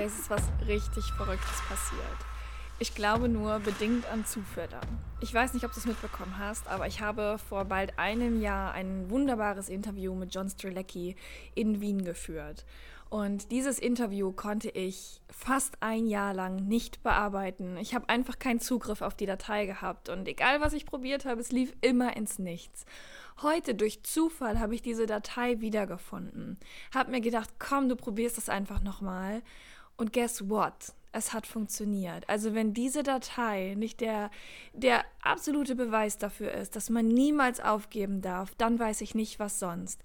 Okay, es ist was richtig Verrücktes passiert. Ich glaube nur bedingt an Zufälle. Ich weiß nicht, ob du es mitbekommen hast, aber ich habe vor bald einem Jahr ein wunderbares Interview mit John Strelecki in Wien geführt. Und dieses Interview konnte ich fast ein Jahr lang nicht bearbeiten. Ich habe einfach keinen Zugriff auf die Datei gehabt. Und egal, was ich probiert habe, es lief immer ins Nichts. Heute durch Zufall habe ich diese Datei wiedergefunden. Hab mir gedacht, komm, du probierst es einfach nochmal. Und guess what? Es hat funktioniert. Also wenn diese Datei nicht der, der absolute Beweis dafür ist, dass man niemals aufgeben darf, dann weiß ich nicht, was sonst.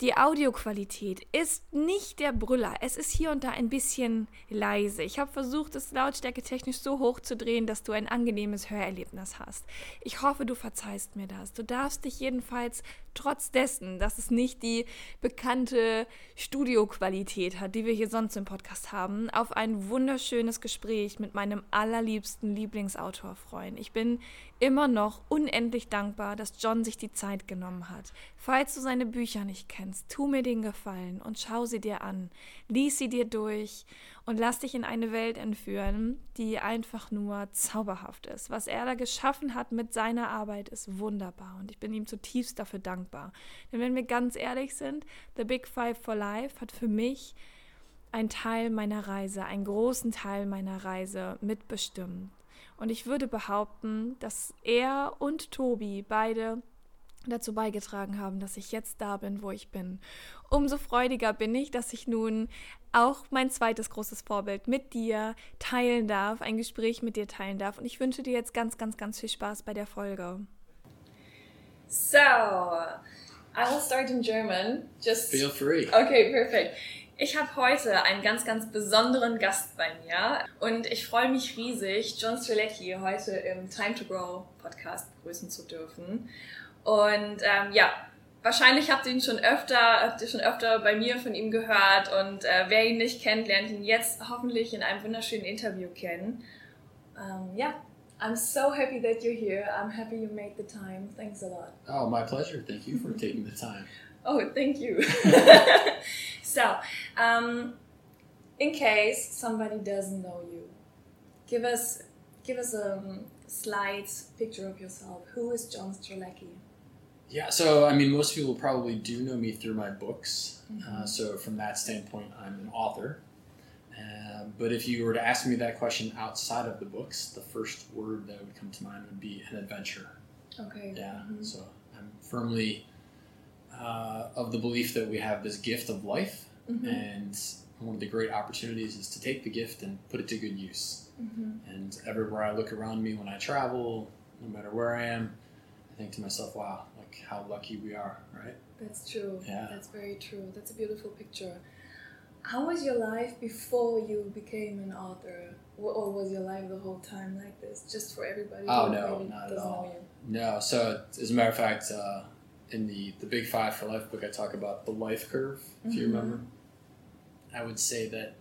Die Audioqualität ist nicht der Brüller. Es ist hier und da ein bisschen leise. Ich habe versucht, es lautstärke technisch so hoch zu drehen, dass du ein angenehmes Hörerlebnis hast. Ich hoffe, du verzeihst mir das. Du darfst dich jedenfalls trotz dessen, dass es nicht die bekannte Studioqualität hat, die wir hier sonst im Podcast haben, auf ein wunderschönes Gespräch mit meinem allerliebsten Lieblingsautor freuen. Ich bin immer noch unendlich dankbar, dass John sich die Zeit genommen hat. Falls du seine Bücher nicht kennst, tu mir den Gefallen und schau sie dir an. Lies sie dir durch und lass dich in eine Welt entführen, die einfach nur zauberhaft ist. Was er da geschaffen hat mit seiner Arbeit ist wunderbar und ich bin ihm zutiefst dafür dankbar. Denn wenn wir ganz ehrlich sind, The Big Five for Life hat für mich einen Teil meiner Reise, einen großen Teil meiner Reise mitbestimmt. Und ich würde behaupten, dass er und Tobi beide dazu beigetragen haben, dass ich jetzt da bin, wo ich bin. Umso freudiger bin ich, dass ich nun auch mein zweites großes Vorbild mit dir teilen darf, ein Gespräch mit dir teilen darf. Und ich wünsche dir jetzt ganz, ganz, ganz viel Spaß bei der Folge. So, I will start in German. Just feel free. Okay, perfect. Ich habe heute einen ganz, ganz besonderen Gast bei mir und ich freue mich riesig, John Strelecki heute im Time to Grow Podcast begrüßen zu dürfen. Und ähm, ja, wahrscheinlich habt ihr ihn schon öfter, habt ihr schon öfter bei mir von ihm gehört und äh, wer ihn nicht kennt, lernt ihn jetzt hoffentlich in einem wunderschönen Interview kennen. Um, yeah, I'm so happy that you're here. I'm happy you made the time. Thanks a lot. Oh, my pleasure. Thank you for taking the time. Oh, thank you. so, um, in case somebody doesn't know you, give us give us a slight picture of yourself. Who is John Strzelecki? Yeah, so I mean, most people probably do know me through my books. Mm-hmm. Uh, so from that standpoint, I'm an author. Uh, but if you were to ask me that question outside of the books, the first word that would come to mind would be an adventure. Okay. Yeah. Mhm. So I'm firmly uh, of the belief that we have this gift of life, Mhm. and one of the great opportunities is to take the gift and put it to good use. Mhm. And everywhere I look around me when I travel, no matter where I am, I think to myself, wow, like how lucky we are, right? That's true. Yeah. That's very true. That's a beautiful picture. How was your life before you became an author? Or was your life the whole time like this? Just for everybody Oh, no, not at all. No, so as a matter of fact, uh, in the, the Big Five for Life book, I talk about the life curve, if you Mhm. remember. I would say that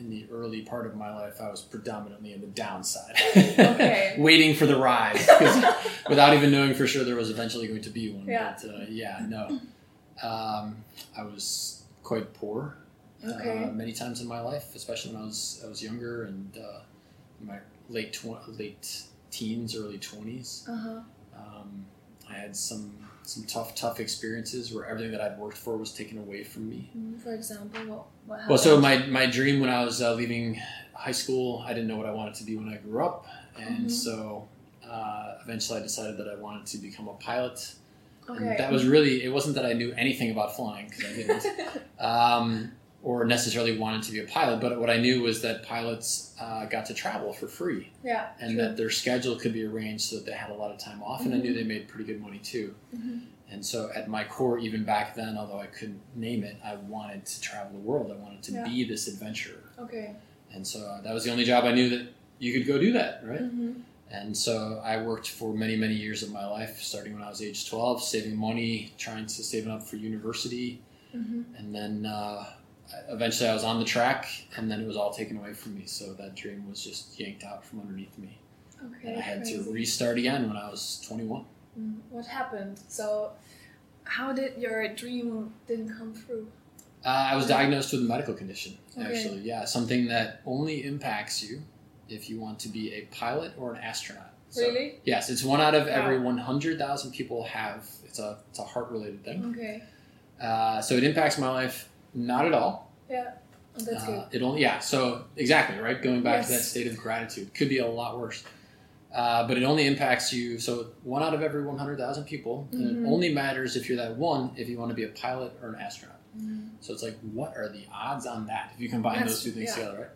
in the early part of my life, I was predominantly in the downside. Okay. Waiting for the rise, without even knowing for sure there was eventually going to be one. Yeah. But uh, yeah, no. Um, I was quite poor Okay. uh, many times in my life, especially when I was I was younger and uh, in my late tw- late teens, early twenties. Uh huh. Um, I had some some tough tough experiences where everything that I'd worked for was taken away from me. For example, what what happened? Well, so my my dream when I was uh, leaving high school, I didn't know what I wanted to be when I grew up, and Mhm. so uh, eventually I decided that I wanted to become a pilot. okay. And that was really it wasn't that I knew anything about flying because I didn't. Um, or necessarily wanted to be a pilot. But what I knew was that pilots uh, got to travel for free, Yeah. and that their schedule could be arranged so that they had a lot of time off, and I knew Mhm. they made pretty good money too. Mhm. And so, at my core, even back then, although I couldn't name it, I wanted to travel the world. I wanted to Yeah. be this adventurer. Okay. And so uh, that was the only job I knew that you could go do that, right? Mm-hmm. And so I worked for many, many years of my life, starting when I was age 12, saving money, trying to save it up for university. Mm-hmm. And then uh, eventually I was on the track, and then it was all taken away from me. So that dream was just yanked out from underneath me. Okay. And I had to restart again when I was 21. Mm, What happened? So, how did your dream didn't come through? Uh, I was diagnosed with a medical condition, Okay. actually. Yeah, something that only impacts you if you want to be a pilot or an astronaut. So, Really? Yes, it's one out of every 100,000 people have. It's a, it's a heart related thing. Okay. Uh, so it impacts my life not at all. Yeah. Oh, that's Uh, good. it only yeah. So exactly right. Going back to that state of gratitude could be a lot worse. Uh, but it only impacts you. So one out of every 100,000 people, and Mhm. it only matters if you're that one if you want to be a pilot or an astronaut. Mm. So it's like, what are the odds on that if you combine Yes, those two things yeah. together,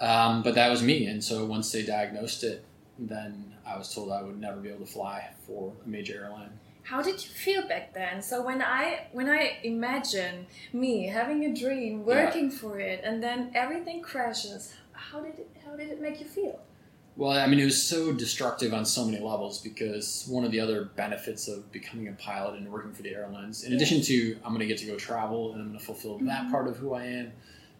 right? Um, but that was me, and so once they diagnosed it, then I was told I would never be able to fly for a major airline. How did you feel back then? So when I when I imagine me having a dream, working for it, and then everything crashes, how did it how did it make you feel? Well, I mean, it was so destructive on so many levels because one of the other benefits of becoming a pilot and working for the airlines, in Yeah. addition to I'm going to get to go travel and I'm going to fulfill that Mhm. part of who I am,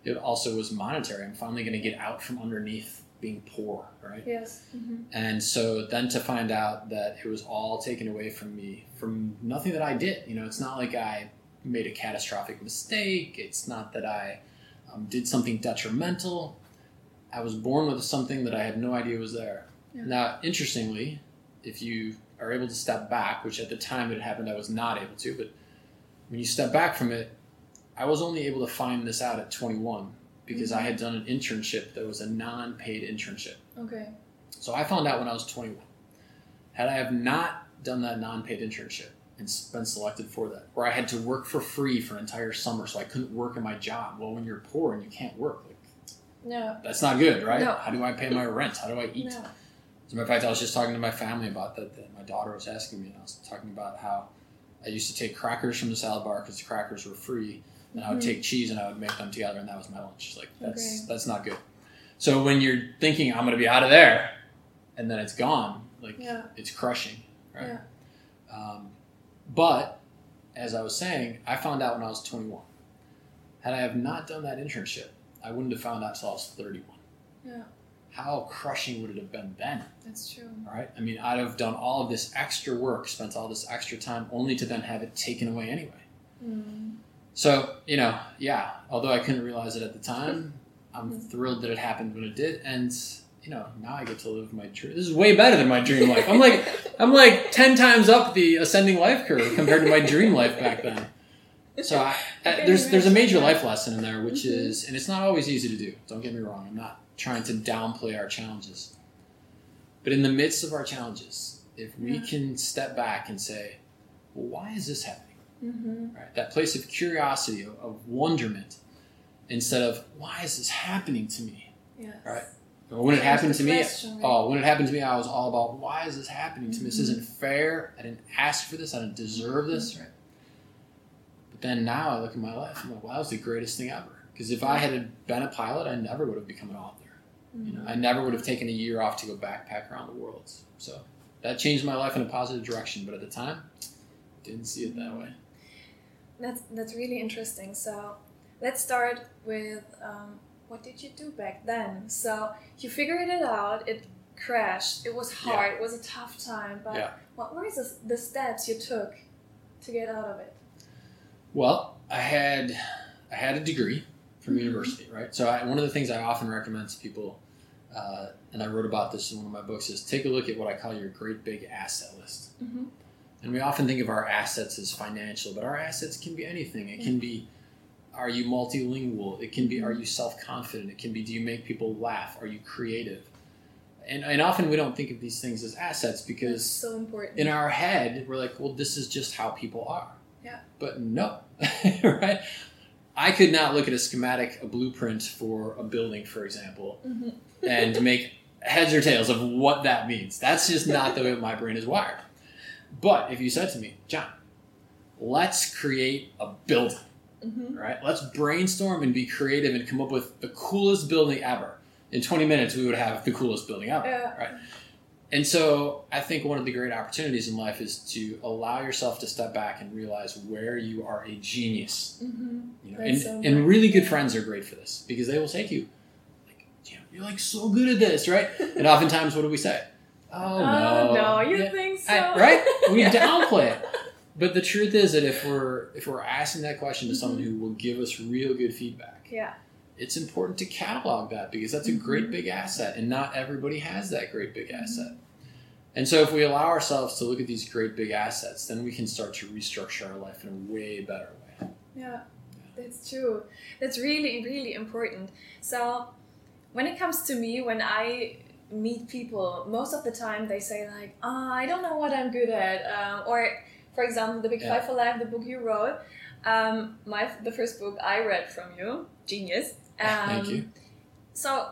it also was monetary. I'm finally going to get out from underneath being poor, right? Yes. Mm-hmm. And so then to find out that it was all taken away from me from nothing that I did, you know, it's not like I made a catastrophic mistake. It's not that I um, did something detrimental. I was born with something that I had no idea was there. Yeah. Now, interestingly, if you are able to step back, which at the time it happened, I was not able to, but when you step back from it, I was only able to find this out at 21 because I had done an internship that was a non paid internship. Okay. So I found out when I was 21. Had I have not done that non-paid internship and been selected for that, where I had to work for free for an entire summer, so I couldn't work in my job. Well, when you're poor and you can't work, like No. that's not good, right? No. How do I pay my rent? How do I eat? No. As a matter of fact, I was just talking to my family about that. that my daughter was asking me, and I was talking about how I used to take crackers from the salad bar because the crackers were free, and I would Mhm. take cheese and I would make them together, and that was my lunch. Like that's Okay. that's not good. So when you're thinking I'm going to be out of there, and then it's gone, like Yeah. it's crushing, right? Yeah. Um, but as I was saying, I found out when I was 21. Had I have not done that internship, I wouldn't have found out until I was 31. Yeah. How crushing would it have been then? That's true. Right? I mean, I'd have done all of this extra work, spent all this extra time, only to then have it taken away anyway. Mm. So, you know, yeah, although I couldn't realize it at the time, I'm thrilled that it happened when it did. And, you know, now I get to live my dream. This is way better than my dream life. I'm like, I'm like 10 times up the ascending life curve compared to my dream life back then. So I, I, there's there's a major life lesson in there, which Mhm. is, and it's not always easy to do. Don't get me wrong. I'm not trying to downplay our challenges, but in the midst of our challenges, if we Yeah. can step back and say, well, "Why is this happening?" Mm-hmm. Right? That place of curiosity, of, of wonderment, instead of "Why is this happening to me?" Yes. Right. Or when it happened to me, right? oh, when it happened to me, I was all about, "Why is this happening to me? This Mhm. isn't fair. I didn't ask for this. I didn't deserve this." Right. But then now I look at my life, I'm like, wow, that was the greatest thing ever. Because if I had been a pilot, I never would have become an author. You know, I never would have taken a year off to go backpack around the world. So that changed my life in a positive direction. But at the time, didn't see it that way. That's that's really interesting. So let's start with um, what did you do back then? So you figured it out. It crashed. It was hard. It was a tough time. But Yeah. what were the, the steps you took to get out of it? Well, I had I had a degree from Mhm. university, right? So I, one of the things I often recommend to people, uh, and I wrote about this in one of my books, is take a look at what I call your great big asset list. Mm-hmm. And we often think of our assets as financial, but our assets can be anything. It can be are you multilingual? It can be are you self confident? It can be do you make people laugh? Are you creative? And, and often we don't think of these things as assets because so important. in our head we're like, well, this is just how people are. Yeah. But no, right? I could not look at a schematic, a blueprint for a building, for example, Mhm. and make heads or tails of what that means. That's just not the way my brain is wired. But if you said to me, John, let's create a building, Mhm. right? Let's brainstorm and be creative and come up with the coolest building ever. In 20 minutes, we would have the coolest building ever, Yeah. right? And so I think one of the great opportunities in life is to allow yourself to step back and realize where you are a genius. Mhm. You know, and, so and really good friends are great for this because they will say to you, like, "Damn, you're like so good at this, right? And oftentimes, what do we say? Oh, Oh, no, no, you Yeah, think so? I- right? We Yeah. downplay it. But the truth is that if we're if we're asking that question to someone Mm-hmm. who will give us real good feedback, Yeah. it's important to catalog that because that's a great Mhm. big asset, and not everybody has that great big Mm-hmm. asset. And so, if we allow ourselves to look at these great big assets, then we can start to restructure our life in a way better way. Yeah, that's true. That's really, really important. So, when it comes to me, when I meet people, most of the time they say like, "Ah, I don't know what I'm good at," um, or, for example, the Big Yeah. Five for Life, the book you wrote, um, my the first book I read from you, genius. Um, Thank you. So,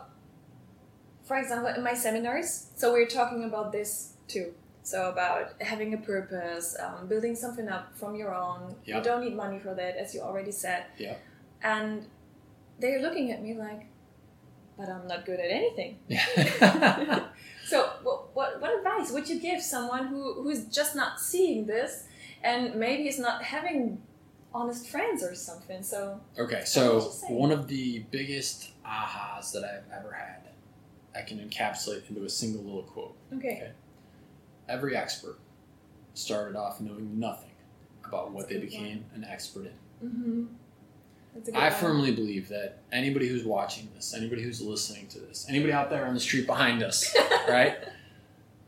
for example, in my seminars, so we're talking about this too. So about having a purpose, um, building something up from your own. You don't need money for that, as you already said. Yep. And they're looking at me like, but I'm not good at anything. So, what, what, what advice would you give someone who, who's just not seeing this and maybe is not having honest friends or something? So, Okay, so would you say? one of the biggest ahas that I've ever had, I can encapsulate into a single little quote. okay. Every expert started off knowing nothing about what That's a they good one. became an expert in. Mm-hmm. That's a good I one. firmly believe that anybody who's watching this, anybody who's listening to this, anybody out there on the street behind us, right?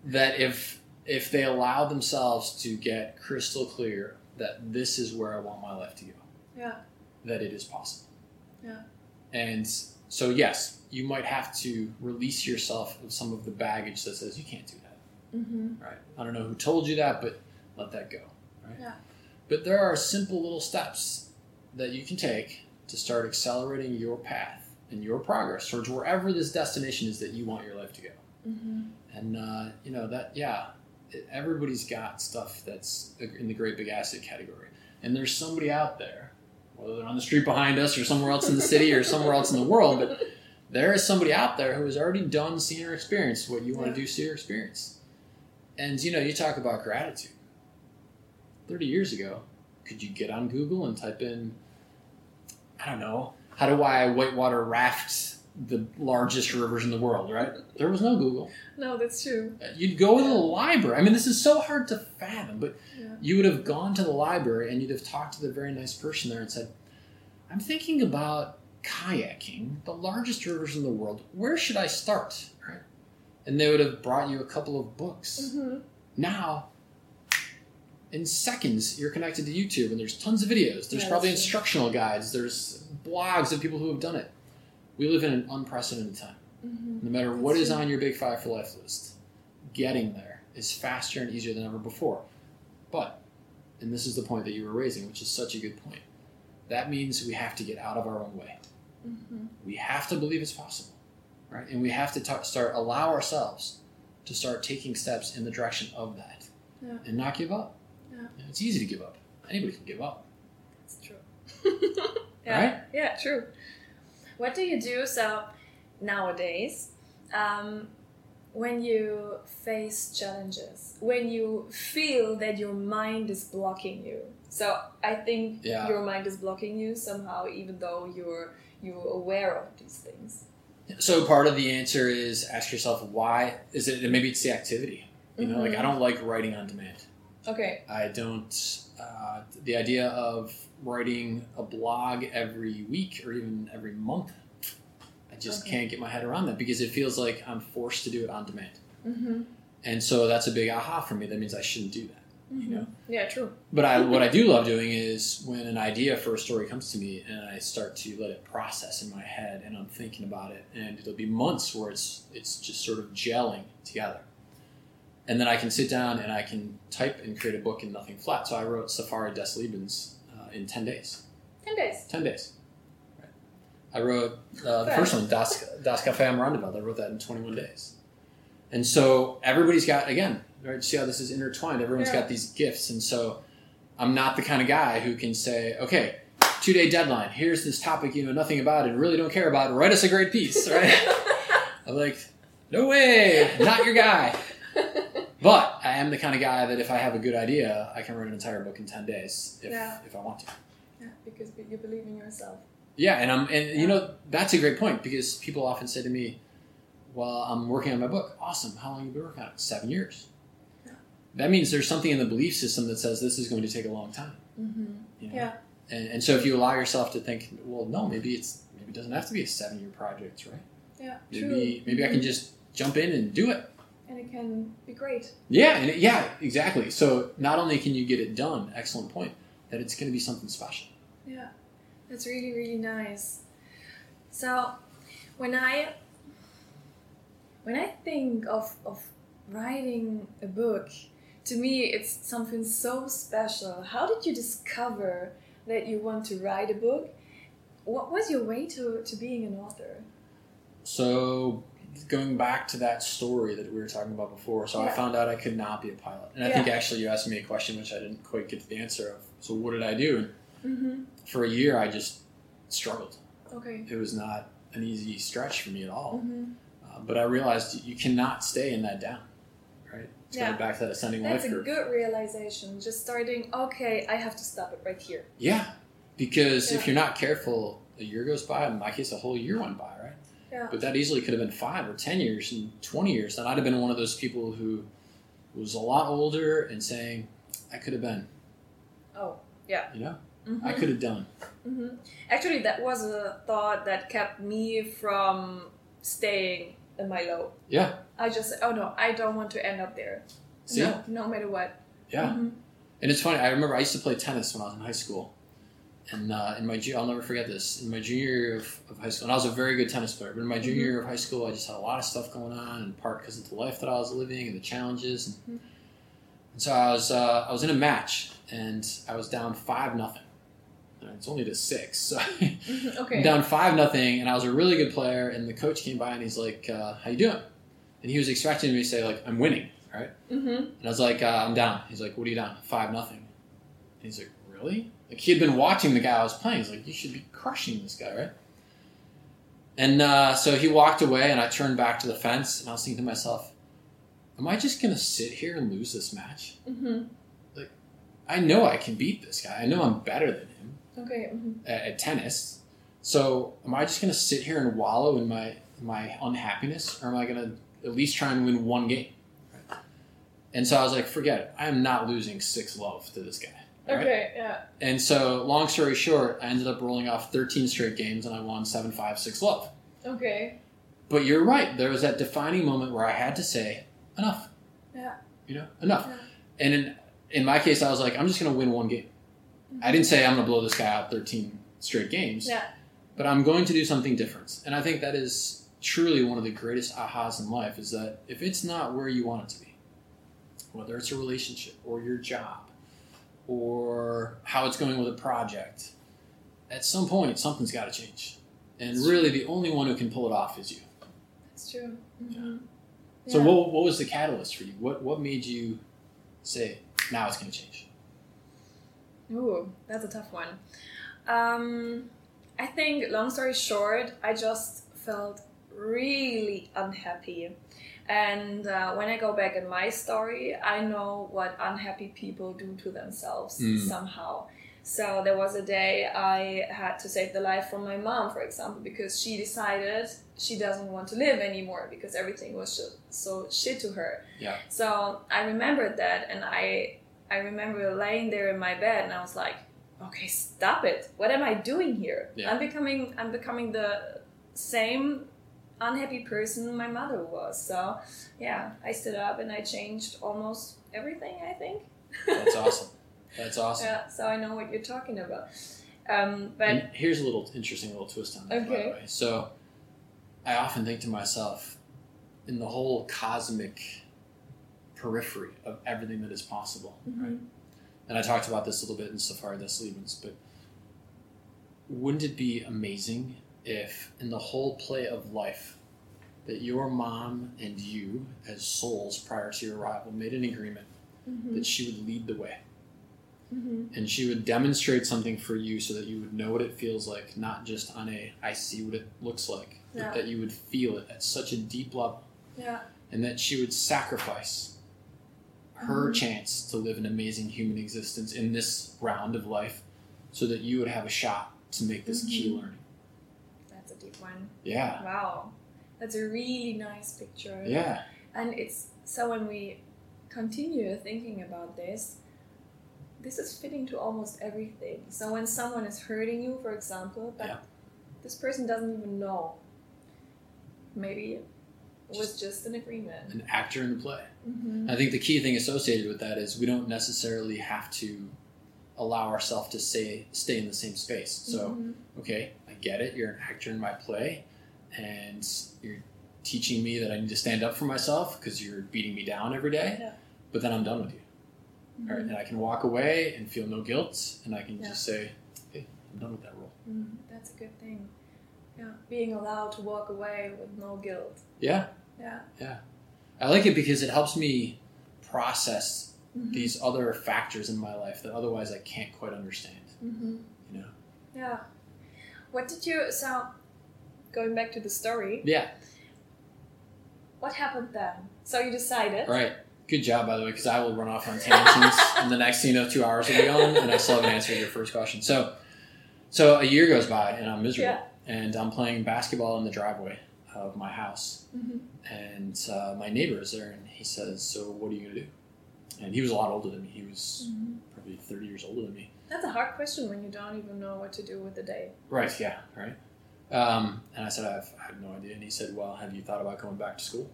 that if if they allow themselves to get crystal clear that this is where I want my life to go, Yeah. that it is possible. Yeah. And so yes, you might have to release yourself of some of the baggage that says you can't do that. Mm-hmm. Right? I don't know who told you that, but let that go. Right? Yeah. But there are simple little steps that you can take to start accelerating your path and your progress towards wherever this destination is that you want your life to go. Mm-hmm. And uh, you know that, yeah, it- everybody's got stuff that's in the great big asset category, and there's somebody out there, whether they're on the street behind us or somewhere else in the city or somewhere else in the world, but there is somebody out there who has already done, seen, or experienced what you want Yeah. to do, see, or experience. And you know, you talk about gratitude. Thirty years ago, could you get on Google and type in, I don't know, how do I whitewater raft the largest rivers in the world? Right? There was no Google. No, that's true. You'd go to the library. I mean, this is so hard to fathom, but Yeah. you would have gone to the library and you'd have talked to the very nice person there and said, I'm thinking about kayaking, the largest rivers in the world. Where should I start? Right? And they would have brought you a couple of books. Mm-hmm. Now, in seconds, you're connected to YouTube and there's tons of videos. There's Yeah, probably instructional guides. There's blogs of people who have done it. We live in an unprecedented time. Mm-hmm. No matter what That's is true. on your Big Five for Life list, getting there is faster and easier than ever before. But, and this is the point that you were raising, which is such a good point, that means we have to get out of our own way. Mm-hmm. We have to believe it's possible, right? And we have to ta- start allow ourselves to start taking steps in the direction of that, Yeah. and not give up. You know, It's easy to give up. Anybody can give up. That's true. yeah. Right? Yeah, true. What do you do so nowadays um, when you face challenges, when you feel that your mind is blocking you? So I think Yeah. your mind is blocking you somehow, even though you're you're aware of these things. So part of the answer is ask yourself why is it? and Maybe it's the activity. You know, like I Mhm. don't like writing on demand. Okay. I don't. Uh, the idea of writing a blog every week or even every month, I just Okay. can't get my head around that because it feels like I'm forced to do it on demand. Mm-hmm. And so that's a big aha for me. That means I shouldn't do that. You know. Yeah, true. But I, what I do love doing is when an idea for a story comes to me and I start to let it process in my head and I'm thinking about it, and it'll be months where it's it's just sort of gelling together. And then I can sit down and I can type and create a book in nothing flat. So I wrote Safari des Lebens uh, in 10 days. Ten days. 10 days. I wrote uh, the first one, Das, das Cafe am Roundabout. I wrote that in 21 days. And so everybody's got, again, right, see how this is intertwined. Everyone's Yeah. got these gifts. And so I'm not the kind of guy who can say, okay, two day deadline. Here's this topic you know nothing about and really don't care about. Write us a great piece, right? I'm like, no way, not your guy. But I am the kind of guy that if I have a good idea, I can write an entire book in 10 days if, Yeah. if I want to. yeah, because you believe in yourself. Yeah, and I'm and you know that's a great point because people often say to me, "Well, I'm working on my book. Awesome. How long have you been working on it? Seven years." Yeah. That means there's something in the belief system that says this is going to take a long time. Mm-hmm. you know? Yeah. And, and so if you allow yourself to think, well, no, maybe it's maybe it doesn't have to be a seven year project, right? Yeah. Maybe maybe I can just jump in and do it. And it can be great. Yeah, and it, yeah, exactly. So not only can you get it done, excellent point, that it's going to be something special. Yeah, that's really really nice. So, when I when I think of of writing a book, to me it's something so special. How did you discover that you want to write a book? What was your way to, to being an author? So going back to that story that we were talking about before, so I found out I could not be a pilot. And I think actually you asked me a question which I didn't quite get the answer of. So what did I do? Mm-hmm. for a year I just struggled. Okay. It was not an easy stretch for me at all. Mm-hmm. Uh, but I realized you cannot stay in that down, right? It's Yeah. back to that ascending That's life a good realization. Just starting. Okay, I have to stop it right here. Yeah, because if you're not careful, a year goes by. In my case, a whole year went by, right? Yeah. But that easily could have been five or ten years and twenty years. And I'd have been one of those people who was a lot older and saying, "I could have been," Oh, yeah. you know, Mhm. I could have done. hmm Actually, that was a thought that kept me from staying in my low. Yeah. I just said, oh no, I don't want to end up there. See, No, no matter what. yeah. Mhm. And it's funny. I remember I used to play tennis when I was in high school, and uh, in my I'll never forget this. In my junior year of, of high school, and I was a very good tennis player. But in my junior Mhm. year of high school, I just had a lot of stuff going on, in part because of the life that I was living and the challenges. And, Mhm. and so I was uh, I was in a match, and I was down five nothing. It's only to six, so Mhm, I'm Okay. down five nothing, and I was a really good player. And the coach came by and he's like, uh, "How you doing?" And he was expecting me to say like, "I'm winning," right? hmm And I was like, uh, I'm down. He's like, what are you down? Five nothing. And he's like, really? Like he had been watching the guy I was playing. He's like, you should be crushing this guy, right? And uh, so he walked away, and I turned back to the fence, and I was thinking to myself, am I just gonna sit here and lose this match? hmm I know I can beat this guy. I know I'm better than him Okay. hmm at, at tennis. So am I just gonna sit here and wallow in my my unhappiness, or am I gonna at least try and win one game? And so I was like, forget it. I am not losing six love to this guy. Right? Okay. Yeah. And so, long story short, I ended up rolling off 13 straight games and I won 7 5 6 love. Okay. But you're right. There was that defining moment where I had to say, enough. Yeah. You know, enough. Yeah. And in, in my case, I was like, I'm just going to win one game. I didn't say I'm going to blow this guy out 13 straight games. Yeah. But I'm going to do something different. And I think that is truly one of the greatest ahas in life is that if it's not where you want it to be, whether it's a relationship or your job or how it's going with a project, at some point something's got to change. And That's really, the only one who can pull it off is you. That's true. hmm So, what, what was the catalyst for you? What what made you say now it's going to change? Ooh, that's a tough one. Um, I think, long story short, I just felt really unhappy. And uh, when I go back in my story, I know what unhappy people do to themselves Mm. somehow. So there was a day I had to save the life from my mom, for example, because she decided she doesn't want to live anymore because everything was just so shit to her. Yeah. So I remembered that, and I I remember laying there in my bed, and I was like, okay, stop it. What am I doing here? Yeah. I'm becoming I'm becoming the same unhappy person my mother was. So yeah, I stood up and I changed almost everything. I think. That's awesome. That's awesome. Yeah, so I know what you're talking about. Um, but And here's a little interesting little twist on that, by Okay. the way. So, I often think to myself, in the whole cosmic periphery of everything that is possible, right? Mhm. And I talked about this a little bit in Safari Lebens, but wouldn't it be amazing if in the whole play of life that your mom and you as souls prior to your arrival made an agreement Mhm. that she would lead the way Mhm. and she would demonstrate something for you so that you would know what it feels like not just on a i see what it looks like Yeah. but that you would feel it at such a deep level Yeah. and that she would sacrifice her Mhm. chance to live an amazing human existence in this round of life so that you would have a shot to make this key Mhm. learning That's a deep one. yeah Wow. That's a really nice picture. yeah And it's so when we continue thinking about this, this is fitting to almost everything. So when someone is hurting you, for example, but Yeah. this person doesn't even know, maybe it was just an agreement. an actor in the play Mm-hmm. i think the key thing associated with that is we don't necessarily have to allow ourselves to stay stay in the same space so Mm-hmm. okay, get it. You're an actor in my play, and you're teaching me that I need to stand up for myself because you're beating me down every day. Yeah. But then I'm done with you, Mhm. right? and I can walk away and feel no guilt, and I can Yeah. just say, "Hey, I'm done with that role." Mm, that's a good thing. Yeah, being allowed to walk away with no guilt. Yeah, Yeah. Yeah. I like it because it helps me process Mhm. these other factors in my life that otherwise I can't quite understand. Mm-hmm. You know? Yeah. What did you so? Going back to the story, Yeah, what happened then? So you decided. right. Good job, by the way, because I will run off on tangents, and the next thing you know, two hours will be gone, and I still haven't answered your first question. So, so a year goes by, and I'm miserable, Yeah. and I'm playing basketball in the driveway of my house, Mhm. and uh, my neighbor is there, and he says, "So, what are you gonna do?" And he was a lot older than me. He was Mhm. probably 30 years older than me. That's a hard question when you don't even know what to do with the day. Right? Yeah. Right. Um, and I said, I have, I have no idea. And he said, Well, have you thought about going back to school?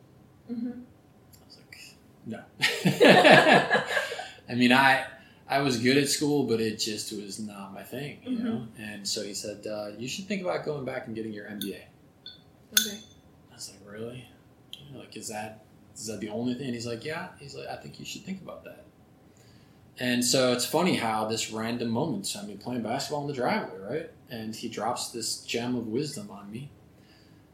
Mm-hmm. I was like, no. I mean, I I was good at school, but it just was not my thing, you Mhm. know. And so he said, uh, you should think about going back and getting your MBA. Okay. I was like, really? You know, like, is that is that the only thing? And he's like, yeah. He's like, I think you should think about that. And so it's funny how this random moment, I mean, playing basketball in the driveway, right? And he drops this gem of wisdom on me.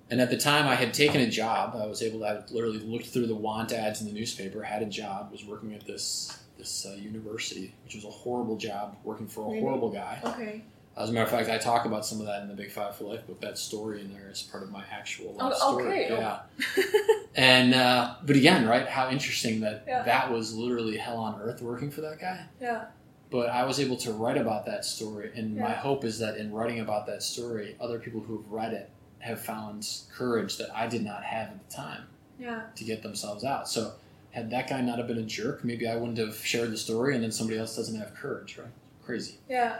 And at the time, I had taken a job. I was able to, I literally looked through the want ads in the newspaper, had a job, was working at this this uh, university, which was a horrible job, working for a Really? horrible guy. Okay. As a matter of fact, I talk about some of that in the Big Five for Life book. That story in there is part of my actual life Oh, story. okay. Yeah. And uh, but again, right? How interesting that Yeah. that was literally hell on earth working for that guy. yeah. But I was able to write about that story, and my hope is that in writing about that story, other people who have read it have found courage that I did not have at the time Yeah. to get themselves out. So had that guy not have been a jerk, maybe I wouldn't have shared the story, and then somebody else doesn't have courage, right? Crazy. Yeah.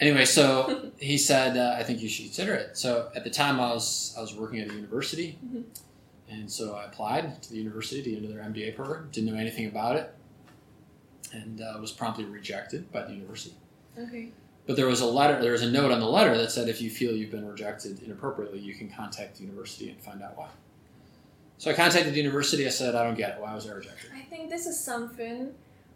Anyway, so he said, uh, "I think you should consider it." So at the time, I was I was working at a university, Mhm. and so I applied to the university to get into their MBA program. Didn't know anything about it, and uh, was promptly rejected by the university. Okay. But there was a letter, there was a note on the letter that said, if you feel you've been rejected inappropriately, you can contact the university and find out why. So I contacted the university. I said, I don't get it. Why was I rejected? I think this is something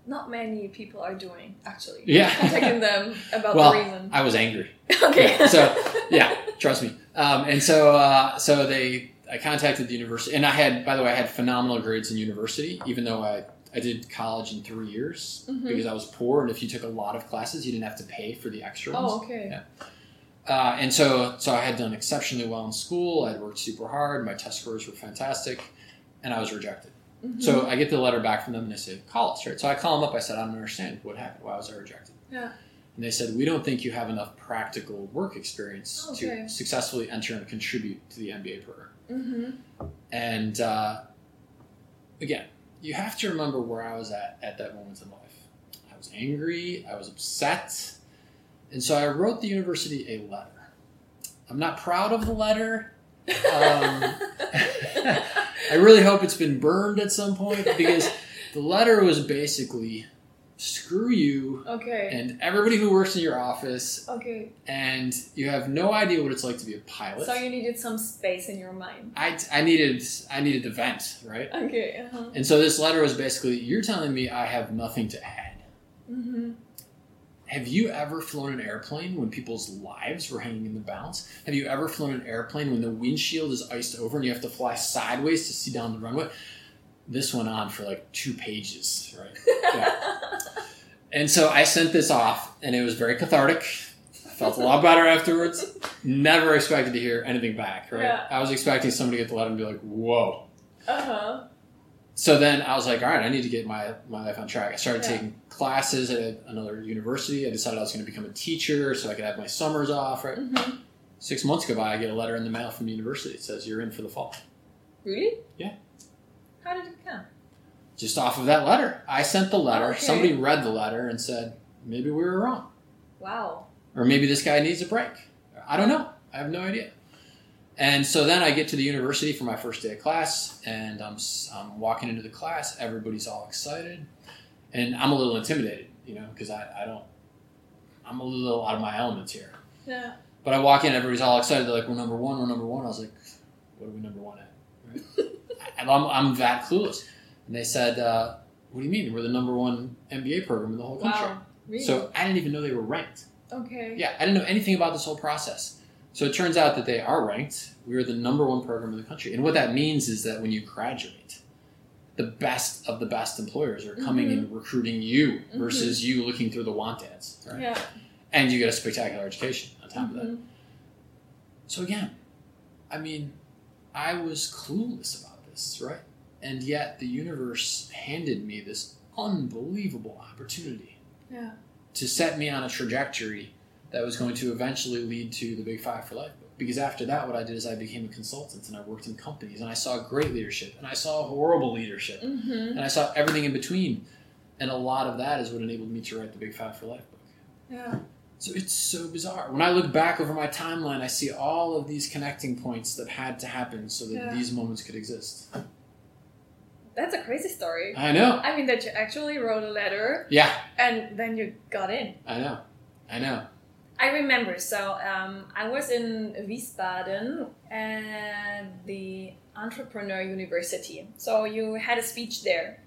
not many people are doing actually. Yeah. Contacting them about Well, the reason. I was angry. okay. Yeah, so, yeah, trust me. Um, and so, uh, so they, I contacted the university, and I had, by the way, I had phenomenal grades in university, even though I, I did college in three years Mhm. because I was poor, and if you took a lot of classes, you didn't have to pay for the extra ones. Oh, okay. Yeah. Uh, and so, so I had done exceptionally well in school. I'd worked super hard. My test scores were fantastic, and I was rejected. Mhm. So I get the letter back from them, and they say, "Call us." Right. So I call them up. I said, "I don't understand what happened. Why was I rejected?" Yeah. And they said, "We don't think you have enough practical work experience Okay. to successfully enter and contribute to the MBA program." Mm-hmm. And uh, again, you have to remember where I was at at that moment in life. I was angry. I was upset. And so I wrote the university a letter. I'm not proud of the letter. Um, I really hope it's been burned at some point because the letter was basically screw you okay. and everybody who works in your office, Okay. and you have no idea what it's like to be a pilot. So you needed some space in your mind. I, I needed I needed to vent, right? Okay. Uh-huh. And so this letter was basically, you're telling me I have nothing to add. Mm-hmm. Have you ever flown an airplane when people's lives were hanging in the balance? Have you ever flown an airplane when the windshield is iced over and you have to fly sideways to see down the runway? This went on for like two pages, right? Yeah. and so I sent this off, and it was very cathartic. I felt a lot better afterwards. Never expected to hear anything back, right? Yeah. I was expecting somebody to get the letter and be like, whoa. Uh huh. So then I was like, all right, I need to get my, my life on track. I started Yeah. taking classes at another university. I decided I was going to become a teacher so I could have my summers off, right? Mm-hmm. Six months go by, I get a letter in the mail from the university. It says, you're in for the fall. Really? Yeah. How did it come? Just off of that letter. I sent the letter. Okay. Somebody read the letter and said, maybe we were wrong. Wow. Or maybe this guy needs a break. I don't know. I have no idea. And so then I get to the university for my first day of class, and I'm, I'm walking into the class. Everybody's all excited, and I'm a little intimidated, you know, because I, I don't, I'm a little out of my elements here. Yeah. But I walk in, everybody's all excited. They're like, "We're number one. We're number one." I was like, "What are we number one at?" Right? I'm, I'm that clueless. And they said, uh, "What do you mean? We're the number one MBA program in the whole country." Wow. Really? So I didn't even know they were ranked. okay. Yeah, I didn't know anything about this whole process. So it turns out that they are ranked. We are the number one program in the country. And what that means is that when you graduate, the best of the best employers are coming Mhm. and recruiting you Mhm. versus you looking through the want ads. Right? Yeah. And you get a spectacular education on top of that. Mhm. So again, I mean, I was clueless about this, right? And yet the universe handed me this unbelievable opportunity Yeah. to set me on a trajectory that was going to eventually lead to the Big Five for Life book. Because after that, what I did is I became a consultant and I worked in companies and I saw great leadership and I saw horrible leadership Mm-hmm. and I saw everything in between. And a lot of that is what enabled me to write the Big Five for Life book. Yeah. So it's so bizarre. When I look back over my timeline, I see all of these connecting points that had to happen so that Yeah. these moments could exist. That's a crazy story. I know. I mean, that you actually wrote a letter Yeah, and then you got in. I know. I know. I remember. So um, I was in Wiesbaden at the Entrepreneur University. So you had a speech there,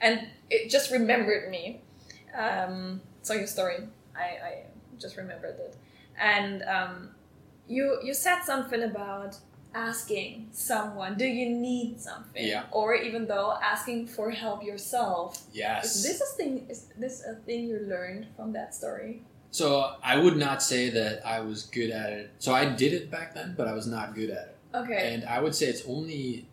and it just remembered me. Um, so your story, I, I just remembered it, and um, you you said something about asking someone, "Do you need something?" Yeah. Or even though asking for help yourself. Yes. Is this a thing? Is this a thing you learned from that story? So I would not say that I was good at it. So I did it back then, but I was not good at it. Okay. And I would say it's only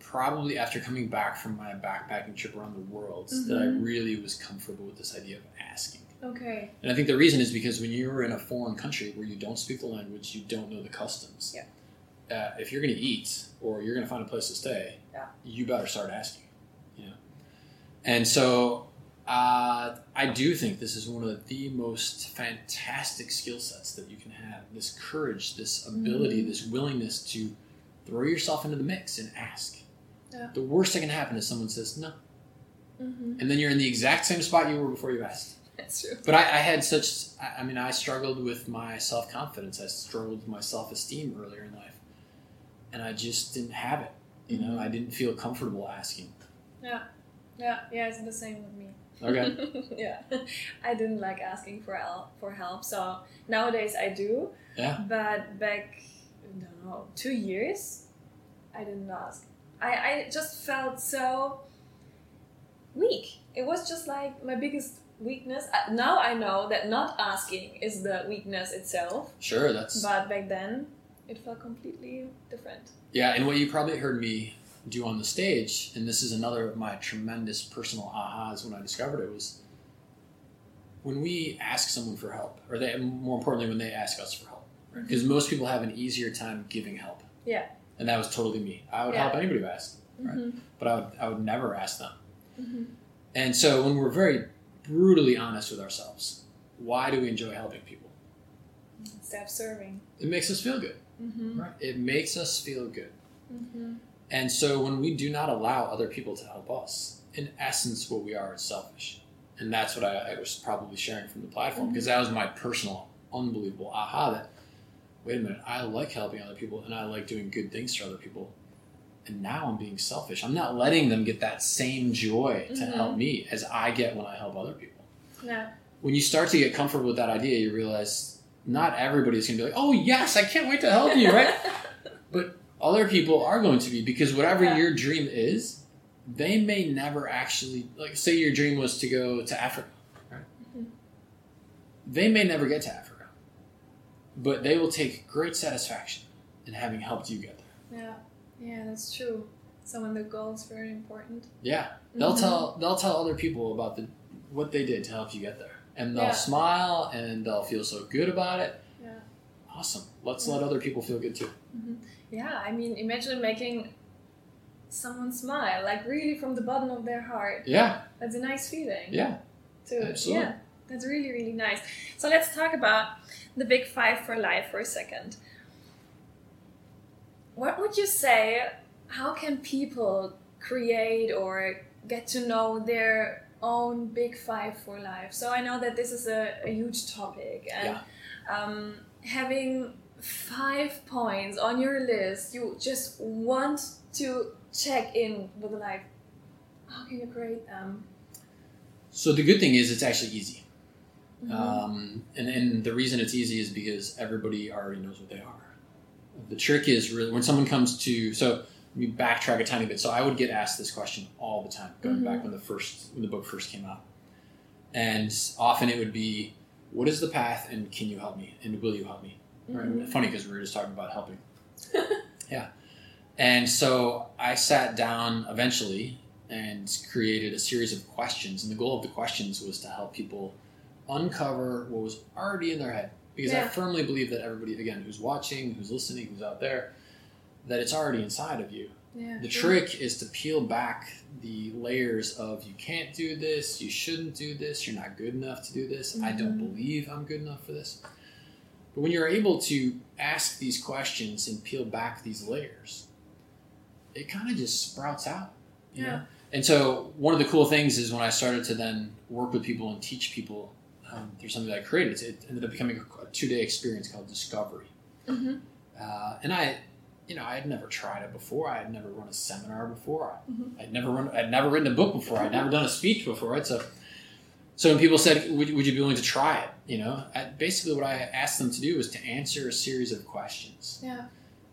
probably after coming back from my backpacking trip around the world that I Mhm. really was comfortable with this idea of asking. Okay. And I think the reason is because when you're in a foreign country where you don't speak the language, you don't know the customs. Yeah. Uh, if you're going to eat or you're going to find a place to stay, Yeah. you better start asking. You know. And so uh, I do think this is one of the most fantastic skill sets that you can have. This courage, this ability, Mhm. this willingness to throw yourself into the mix and ask. Yeah. The worst that can happen is someone says no, Mm-hmm. and then you're in the exact same spot you were before you asked. That's true. But I, I had such, I I mean, I struggled with my self confidence. I struggled with my self esteem earlier in life. And I just didn't have it. You know, Mhm. I didn't feel comfortable asking. Yeah. Yeah. Yeah. It's the same with me. Okay. yeah. I didn't like asking for help. For help. So nowadays I do. Yeah. But back, I don't know, two years, I didn't ask. I I just felt so weak. It was just like my biggest weakness. Uh, Now I know that not asking is the weakness itself. Sure, that's. But back then, it felt completely different. Yeah, and what you probably heard me do on the stage, and this is another of my tremendous personal ahas when I discovered it, was when we ask someone for help, or they, more importantly, when they ask us for help. Because most people have an easier time giving help. Yeah. And that was totally me. I would Yeah. help anybody who asked, Right. Mhm. but I would, I would never ask them. Mhm. And so when we're very brutally honest with ourselves, why do we enjoy helping people? Self serving. It makes us feel good, Mm-hmm. right? It makes us feel good. Mm-hmm. And so when we do not allow other people to help us, in essence, what we are is selfish. And that's what I, I was probably sharing from the platform because that was my personal, unbelievable aha that, wait a minute, I like helping other people and I like doing good things for other people. And now I'm being selfish. I'm not letting them get that same joy to Mhm. help me as I get when I help other people. Yeah. when you start to get comfortable with that idea, you realize not everybody's going to be like, "Oh yes, I can't wait to help you," right? other people are going to be because whatever Yeah. your dream is, they may never actually like. Say your dream was to go to Africa, right? Mhm. They may never get to Africa, but they will take great satisfaction in having helped you get there. Yeah, yeah, that's true. So when the goal is very important. Yeah, they'll Mhm. tell they'll tell other people about the what they did to help you get there, and they'll Yeah. smile and they'll feel so good about it. Yeah. Awesome. Let's let other people feel good too. Yeah, I mean, imagine making someone smile, like really from the bottom of their heart. Yeah, That's a nice feeling. yeah. too. Absolutely. Yeah, that's really, really nice. So let's talk about the big five for life for a second. What would you say? How can people create or get to know their own big five for life? So I know that this is a, a huge topic, and um, having five points on your list, you just want to check in with life. How can you create them? So the good thing is it's actually easy, Mhm. um, and and the reason it's easy is because everybody already knows what they are. The trick is really when someone comes to so. Let me backtrack a tiny bit. So I would get asked this question all the time, going Mhm. back when the first when the book first came out, and often it would be, "What is the path, and can you help me, and will you help me?" Right? Mhm. Funny because we were just talking about helping. yeah. And so I sat down eventually and created a series of questions. And the goal of the questions was to help people uncover what was already in their head. Because I firmly believe that everybody, again, who's watching, who's listening, who's out there, that it's already inside of you. Yeah, The trick is to peel back the layers of you can't do this, you shouldn't do this, you're not good enough to do this, I don't Mhm. believe I'm good enough for this. But when you're able to ask these questions and peel back these layers, it kind of just sprouts out. You Yeah. Know? And so one of the cool things is when I started to then work with people and teach people um, through something that I created, it ended up becoming a, two day experience called Discovery. Mm-hmm. Uh, and I, you know, I had never tried it before. I had never run a seminar before. I, Mhm. I'd never run. I'd never written a book before. I'd never done a speech before. Right. So, so when people said, "Would, would you be willing to try it?" You know, I, basically what I asked them to do was to answer a series of questions, Yeah.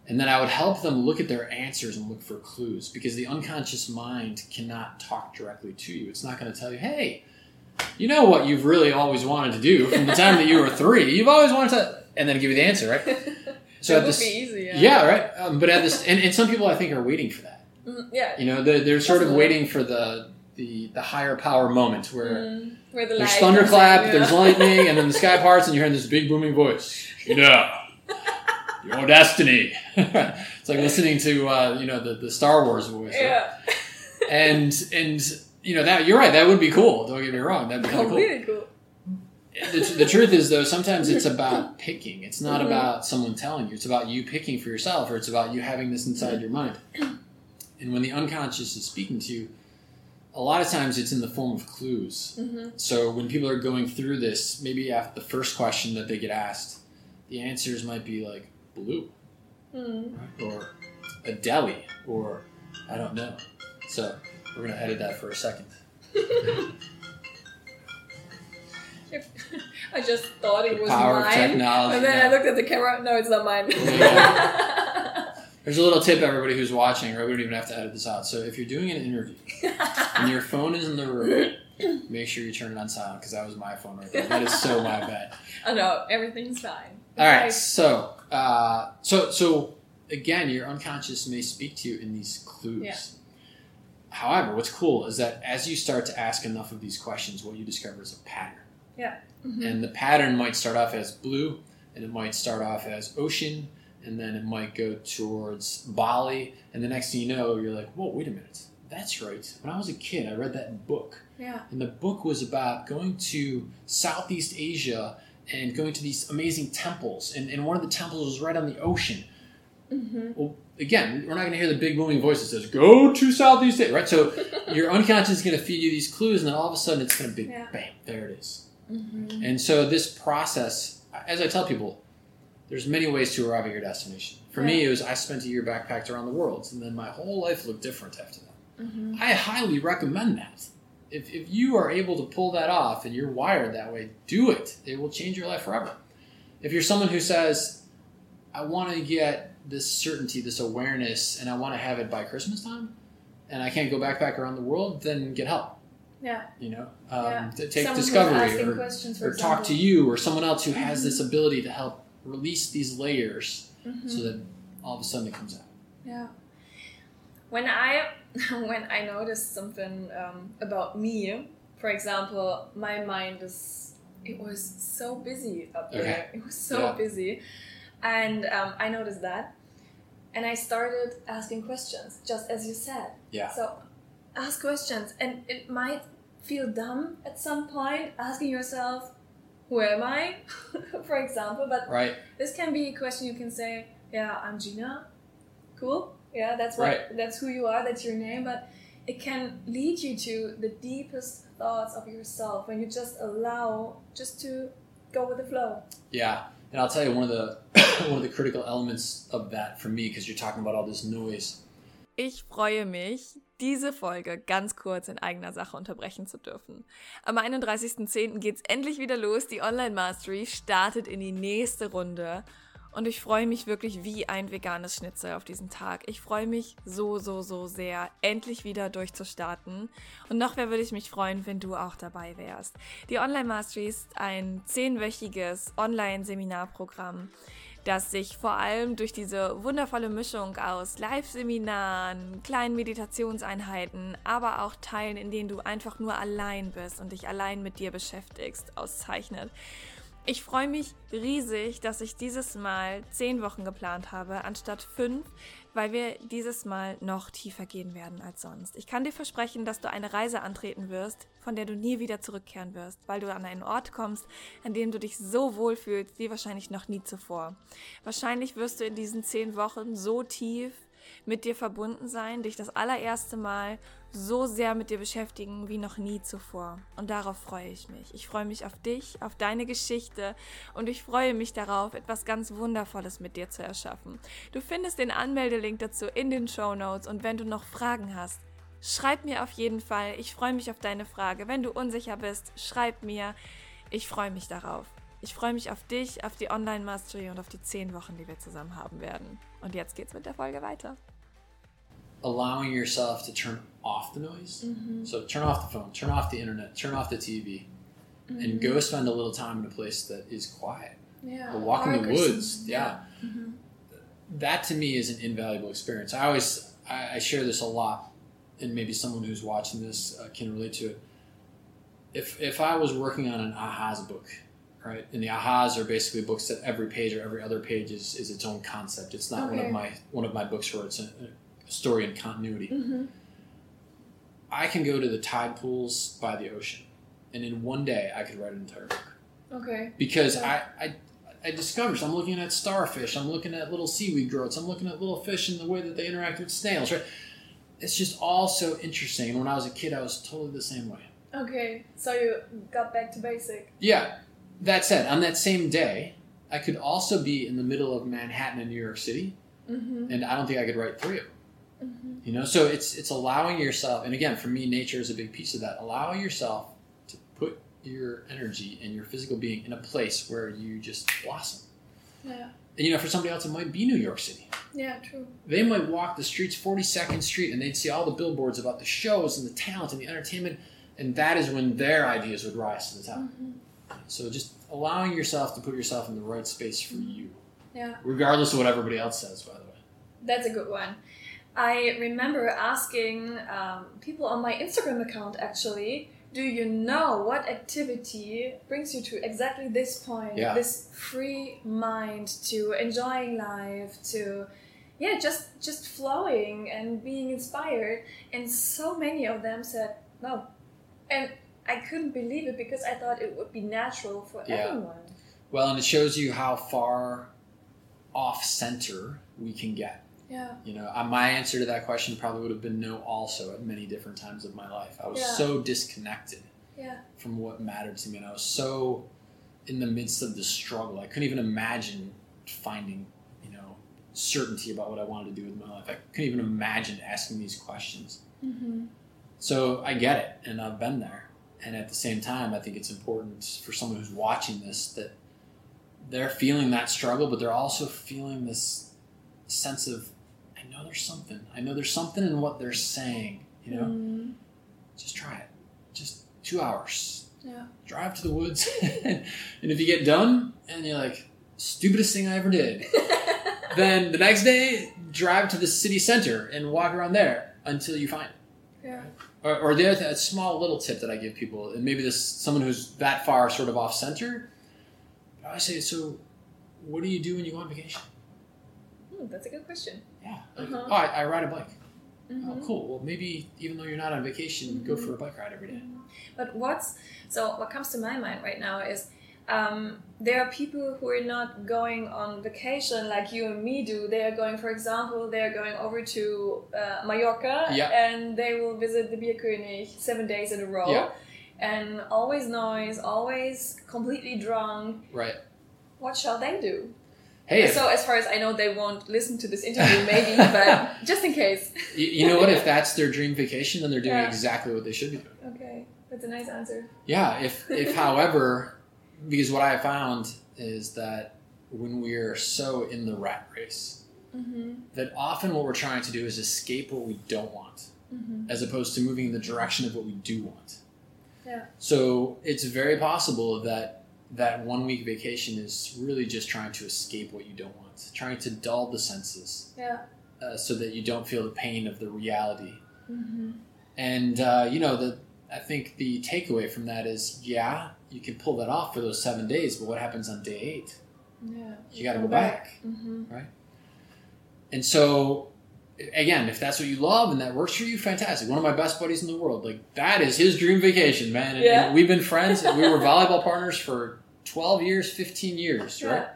and then I would help them look at their answers and look for clues because the unconscious mind cannot talk directly to you. It's not going to tell you, "Hey." You know what you've really always wanted to do from the time that you were three. You've always wanted to, and then give you the answer, right? So that would this, be easy. Yeah. yeah, right. Um, but at this, and, and some people I think are waiting for that. Mm, yeah. You know, they're, they're sort of waiting for the, the the higher power moment where Mm, where the there's thunderclap, in, there's lightning, and then the sky parts, and you're hearing this big booming voice. You know, your destiny. it's like listening to uh, you know the, the Star Wars voice. right? Yeah. And and you know that you're right. That would be cool. Don't get me wrong. That'd be kind of cool. really cool. The, the truth is, though, sometimes it's about picking. It's not Mhm. about someone telling you. It's about you picking for yourself, or it's about you having this inside your mind. And when the unconscious is speaking to you, a lot of times it's in the form of clues. hmm So when people are going through this, maybe after the first question that they get asked, the answers might be like blue, Mm. right? or a deli, or I don't know. So we're gonna edit that for a second. I just thought it was Power of mine. technology. And then yeah. I looked at the camera. No, it's not mine. Yeah. There's a little tip, everybody who's watching, right? We don't even have to edit this out. So if you're doing an interview and your phone is in the room, make sure you turn it on silent because that was my phone right there. That is so my bad. oh no, everything's fine. All right, so uh, so so again, your unconscious may speak to you in these clues. Yeah. However, what's cool is that as you start to ask enough of these questions, what you discover is a pattern. Mhm. And the pattern might start off as blue, and it might start off as ocean, and then it might go towards Bali, and the next thing you know, you're like, whoa, wait a minute. That's right. When I was a kid, I read that book. Yeah. And the book was about going to Southeast Asia and going to these amazing temples. And, and one of the temples was right on the ocean. hmm Well, again, we're not going to hear the big booming voice that says, go to Southeast Asia, right? So your unconscious is going to feed you these clues, and then all of a sudden it's going to be, Yeah. bam, there it is. hmm And so this process, as I tell people, there's many ways to arrive at your destination. For me, it was I spent a year backpacked around the world, and then my whole life looked different after that. hmm I highly recommend that. if, if you are able to pull that off and you're wired that way, do it. It will change your life forever. If you're someone who says, I want to get this certainty, this awareness, and I want to have it by Christmas time, and I can't go backpack around the world, then get help. Yeah. You know, um, Yeah. take Someone discovery or, or talk to you or someone else who has Mhm. this ability to help release these layers Mhm. so that all of a sudden it comes out. Yeah. When I when I noticed something um, about me, for example, my mind is it was so busy up there. Okay. It was so Yeah. busy, and um, I noticed that, and I started asking questions, just as you said. Yeah. So, ask questions, and it might feel dumb at some point, asking yourself, "Who am I?" for example, but Right? this can be a question you can say, yeah, I'm Gina. Cool. Yeah, that's what Right. that's who you are, that's your name, but it can lead you to the deepest thoughts of yourself when you just allow just to go with the flow. Yeah. And I'll tell you one of the one of the critical elements of that for me, because you're talking about all this noise. Ich freue mich, diese Folge ganz kurz in eigener Sache unterbrechen zu dürfen. Am 31.10. geht's endlich wieder los. Die Online Mastery startet in die nächste Runde. Und ich freue mich wirklich wie ein veganes Schnitzel auf diesen Tag. Ich freue mich so, so, so sehr, endlich wieder durchzustarten. Und noch mehr würde ich mich freuen, wenn du auch dabei wärst. Die Online Mastery ist ein zehnwöchiges Online-Seminarprogramm, das sich vor allem durch diese wundervolle Mischung aus Live-Seminaren, kleinen Meditationseinheiten, aber auch Teilen, in denen du einfach nur allein bist und dich allein mit dir beschäftigst, auszeichnet. Ich freue mich riesig, dass ich dieses Mal zehn Wochen geplant habe, anstatt fünf, weil wir dieses Mal noch tiefer gehen werden als sonst. Ich kann dir versprechen, dass du eine Reise antreten wirst, von der du nie wieder zurückkehren wirst, weil du an einen Ort kommst, an dem du dich so wohl fühlst wie wahrscheinlich noch nie zuvor. Wahrscheinlich wirst du in diesen zehn Wochen so tief mit dir verbunden sein, dich das allererste Mal so sehr mit dir beschäftigen wie noch nie zuvor. Und darauf freue ich mich. Ich freue mich auf dich, auf deine Geschichte und ich freue mich darauf, etwas ganz Wundervolles mit dir zu erschaffen. Du findest den Anmeldelink dazu in den Show Notes und wenn du noch Fragen hast, schreib mir auf jeden Fall. Ich freue mich auf deine Frage. Wenn du unsicher bist, schreib mir. Ich freue mich darauf. Ich freue mich auf dich, auf die Online Mastery und auf die zehn Wochen, die wir zusammen haben werden. Und jetzt geht's mit der Folge weiter. allowing yourself to turn off the noise. Mhm. So turn off the phone, turn off the internet, turn off the TV, and go mhm. spend a little time in a place that is quiet. Yeah. Or walk in the woods. something. Yeah. Mm-hmm. That to me is an invaluable experience. I always I, I share this a lot, and maybe someone who's watching this uh, can relate to it. If if I was working on an ahas book, right, and the ahas are basically books that every page or every other page is, is its own concept. It's not one of my one of my books where it's a, a story and continuity. Mhm. I can go to the tide pools by the ocean, and in one day I could write an entire book Okay. because Yeah. I, I I discovered I'm looking at starfish, I'm looking at little seaweed growths, I'm looking at little fish and the way that they interact with snails. Right? It's just all so interesting. And when I was a kid, I was totally the same way. Okay. So you got back to basic. Yeah. That said, on that same day, I could also be in the middle of Manhattan in New York City, Mm-hmm. and I don't think I could write three of them. Mm-hmm. You know, so it's it's allowing yourself, and again, for me, nature is a big piece of that. Allowing yourself to put your energy and your physical being in a place where you just blossom. Yeah. And you know, for somebody else, it might be New York City. Yeah. True. They might walk the streets, 42nd Street, and they'd see all the billboards about the shows and the talent and the entertainment, and that is when their ideas would rise to the top. Mm-hmm. So just allowing yourself to put yourself in the right space for you, Yeah. regardless of what everybody else says, by the way. That's a good one. I remember asking um, people on my Instagram account actually, do you know what activity brings you to exactly this point? Yeah. This free mind to enjoying life, to yeah, just just flowing and being inspired. And so many of them said no. And I couldn't believe it because I thought it would be natural for Yeah. everyone. Well, and it shows you how far off center we can get. Yeah. You know, uh, my answer to that question probably would have been no, also, at many different times of my life. I was Yeah. so disconnected Yeah. from what mattered to me, and I was so in the midst of the struggle. I couldn't even imagine finding, you know, certainty about what I wanted to do with my life. I couldn't even imagine asking these questions. Mm-hmm. So I get it, and I've been there. And at the same time, I think it's important for someone who's watching this that they're feeling that struggle, but they're also feeling this sense of, I know there's something. I know there's something in what they're saying. You know, Mm, just try it. Just two hours. yeah. Drive to the woods, and if you get done and you're like, stupidest thing I ever did, then the next day drive to the city center and walk around there until you find it. yeah. Or, or the other th- a small little tip that I give people, and maybe this someone who's that far sort of off center, I say, so what do you do when you go on vacation? Hmm, that's a good question. Yeah, like, Uh-huh. oh, I, I ride a bike. Oh, Mhm. cool. Well, maybe even though you're not on vacation, go for a bike ride every day. But what's so what comes to my mind right now is um, there are people who are not going on vacation like you and me do. They are going, for example, they are going over to uh, Mallorca Yeah. and they will visit the Bierkönig seven days in a row. Yeah. And always noise, always completely drunk. Right. What shall they do? Hey, So, as far as I know, they won't listen to this interview, maybe, but just in case. you, you know what? If that's their dream vacation, then they're doing Yeah. exactly what they should be doing. Okay, that's a nice answer. Yeah. If, if however, because what I found is that when we are so in the rat race, Mm-hmm. that often what we're trying to do is escape what we don't want, Mm-hmm. as opposed to moving in the direction of what we do want. Yeah. So it's very possible that that one week vacation is really just trying to escape what you don't want, trying to dull the senses, Yeah. uh, so that you don't feel the pain of the reality. Mm-hmm. And uh, you know, the I think the takeaway from that is, yeah, you can pull that off for those seven days, but what happens on day eight? Yeah. You got to go back. Mm-hmm. And so, again, if that's what you love and that works for you, fantastic. One of my best buddies in the world, like that is his dream vacation, man. And, Yeah. and we've been friends. we were volleyball partners for twelve years, fifteen years, right? Yeah.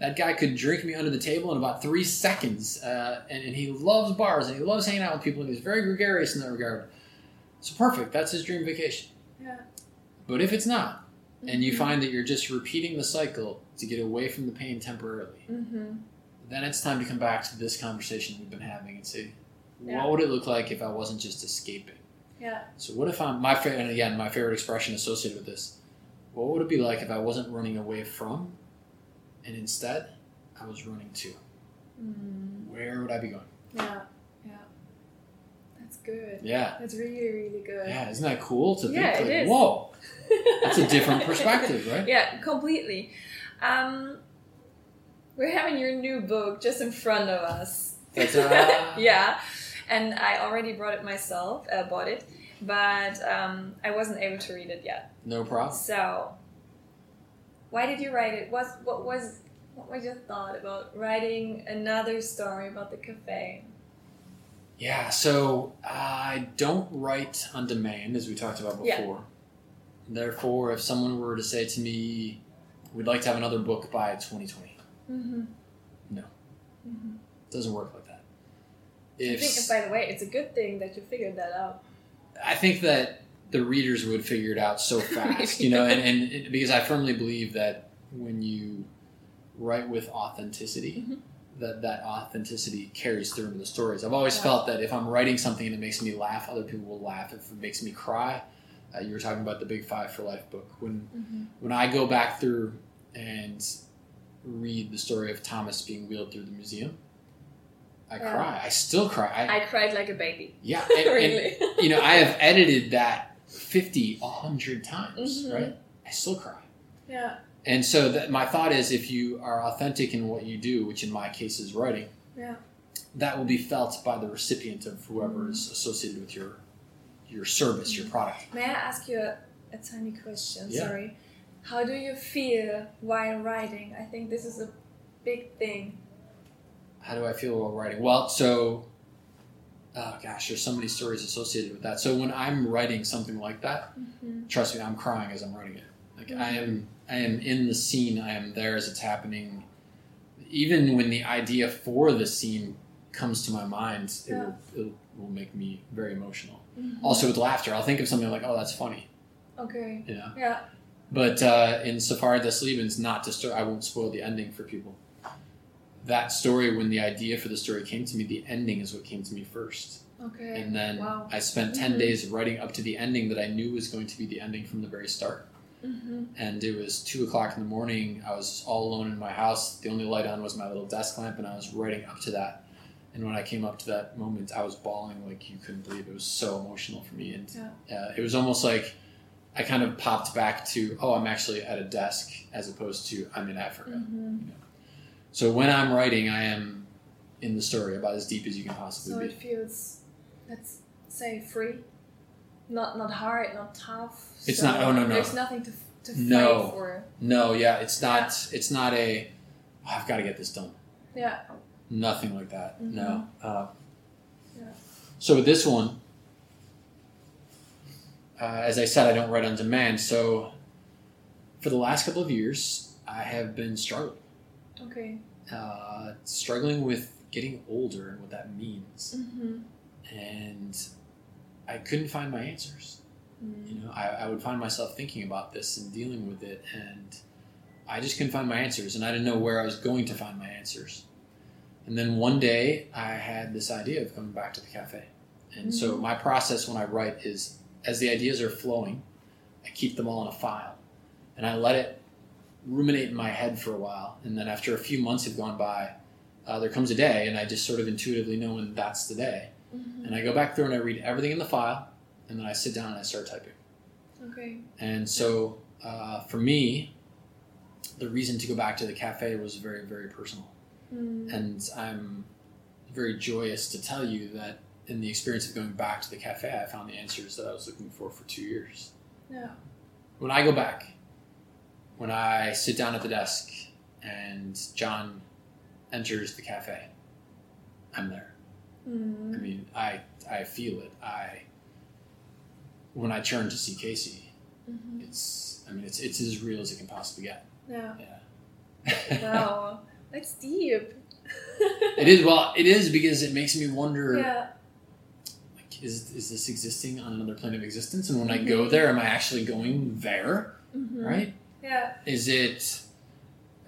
That guy could drink me under the table in about three seconds, uh, and, and he loves bars and he loves hanging out with people, and he's very gregarious in that regard. So perfect. That's his dream vacation. But if it's not, and you Mhm. find that you're just repeating the cycle to get away from the pain temporarily, Mm-hmm. then it's time to come back to this conversation we've been having and say, Yeah. what would it look like if I wasn't just escaping? Yeah. So what if I'm my favorite? And again, my favorite expression associated with this. What would it be like if I wasn't running away from, and instead I was running to? Mm. Where would I be going? Yeah. That's good. Yeah, That's really, really good. yeah. Isn't that cool to Yeah, think? it like, is. Whoa, that's a different perspective, right? Yeah, completely. Um, we're having your new book just in front of us. Yeah, and I already brought it myself, uh, bought it, but um, I wasn't able to read it yet. No problem. So, why did you write it? What what was what was your thought about writing another story about the cafe? Yeah, so I don't write on demand, as we talked about Yeah. before. Therefore, if someone were to say to me, "We'd like to have another book by 2020," Mm-hmm. No. Mm-hmm. it doesn't work like that. I think, by the way, it's a good thing that you figured that out. I think that the readers would figure it out so fast, you know, and, and it, because I firmly believe that when you write with authenticity, Mhm. That that authenticity carries through into the stories. I've always Yeah. felt that if I'm writing something and it makes me laugh, other people will laugh. If it makes me cry, uh, you were talking about the Big Five for Life book. When Mm-hmm. when I go back through and read the story of Thomas being wheeled through the museum, I Yeah. cry. I still cry. I, I cried like a baby. yeah, and- and really. you know, I have edited that 50, 100 times, Mhm. right? I still cry. yeah. And so that my thought is if you are authentic in what you do, which in my case is writing, Yeah. that will be felt by the recipient of whoever is associated with your your service, your product. May I ask you a, a tiny question? Yeah. Sorry. How do you feel while writing? I think this is a big thing. How do I feel while writing? Well, so oh gosh, there's so many stories associated with that. So when I'm writing something like that, Mm-hmm. trust me, I'm crying as I'm writing it. Like I am, I am in the scene. I am there as it's happening. Even when the idea for the scene comes to my mind, it, Yeah. will, it will make me very emotional. Mm-hmm. Also with laughter, I'll think of something like, "Oh, that's funny," Okay. you know. Yeah. But uh, in Safari des Lebens, not to sto- I won't spoil the ending for people. That story, when the idea for the story came to me, the ending is what came to me first. Okay. And then wow. I spent 10 Mhm. days writing up to the ending that I knew was going to be the ending from the very start. Mm-hmm. And it was two o'clock in the morning. I was all alone in my house. The only light on was my little desk lamp, and I was writing up to that. And when I came up to that moment, I was bawling like you couldn't believe. It was so emotional for me, and uh, it was almost like I kind of popped back to, oh, I'm actually at a desk as opposed to I'm in Africa. Mm-hmm. So when I'm writing, I am in the story about as deep as you can possibly So possibly it be. feels, let's say, free. Not not hard, not tough. It's so not- oh, no, no. There's nothing to to fight No. for. No, yeah, it's not. It's not a. "Oh, I've got to get this done. Yeah. Nothing like that. Mhm. No. Uh, Yeah. So with this one, uh, as I said, I don't write on demand. So for the last couple of years, I have been struggling, Okay. uh, struggling with getting older and what that means, Mm-hmm. and I couldn't find my answers. You know, I, I would find myself thinking about this and dealing with it, and I just couldn't find my answers, and I didn't know where I was going to find my answers. And then one day, I had this idea of coming back to the cafe. And so, Mhm. my process when I write is as the ideas are flowing, I keep them all in a file, and I let it ruminate in my head for a while. And then, after a few months have gone by, uh, there comes a day, and I just sort of intuitively know when that's the day. Mm-hmm. And I go back through and I read everything in the file, and then I sit down and I start typing. Okay. And so uh, for me, the reason to go back to the cafe was very, very personal. Mm. And I'm very joyous to tell you that in the experience of going back to the cafe, I found the answers that I was looking for for two years. Yeah. When I go back, when I sit down at the desk and John enters the cafe, I'm there. I Mm. mean, I I feel it. I when I turn to see Casey, Mm-hmm. it's I mean it's it's as real as it can possibly get. Yeah. Yeah. Wow. That's deep. it is well, it is because it makes me wonder Yeah. like is is this existing on another plane of existence? And when I go there, am I actually going there? Mm-hmm. Right? Yeah. Is it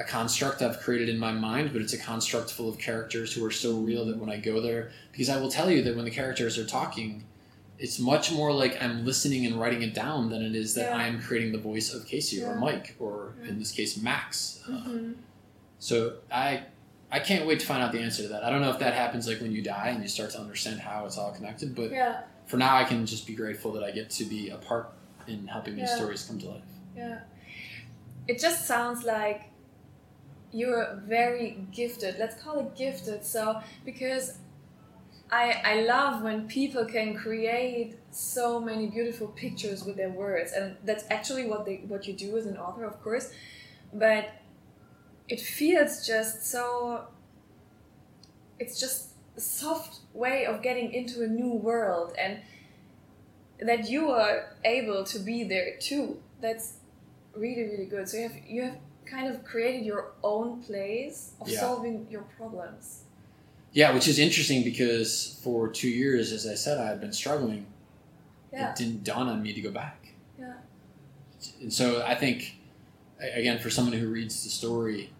a construct I've created in my mind, but it's a construct full of characters who are so real that when I go there, because I will tell you that when the characters are talking, it's much more like I'm listening and writing it down than it is that Yeah. I am creating the voice of Casey or Mike or Yeah. in this case Max. Uh, Mm-hmm. so I I can't wait to find out the answer to that. I don't know if that happens like when you die and you start to understand how it's all connected, but Yeah. for now I can just be grateful that I get to be a part in helping these stories come to life. Yeah. It just sounds like you're very gifted. Let's call it gifted. So because I I love when people can create so many beautiful pictures with their words, and that's actually what they what you do as an author, of course. But it feels just so. It's just a soft way of getting into a new world, and that you are able to be there too. That's really really good. So you have you have kind of created your own place of Yeah. solving your problems. Yeah, which is interesting because for two years, as I said, I had been struggling. Yeah. It didn't dawn on me to go back. Yeah. And so I think, again, for someone who reads the story,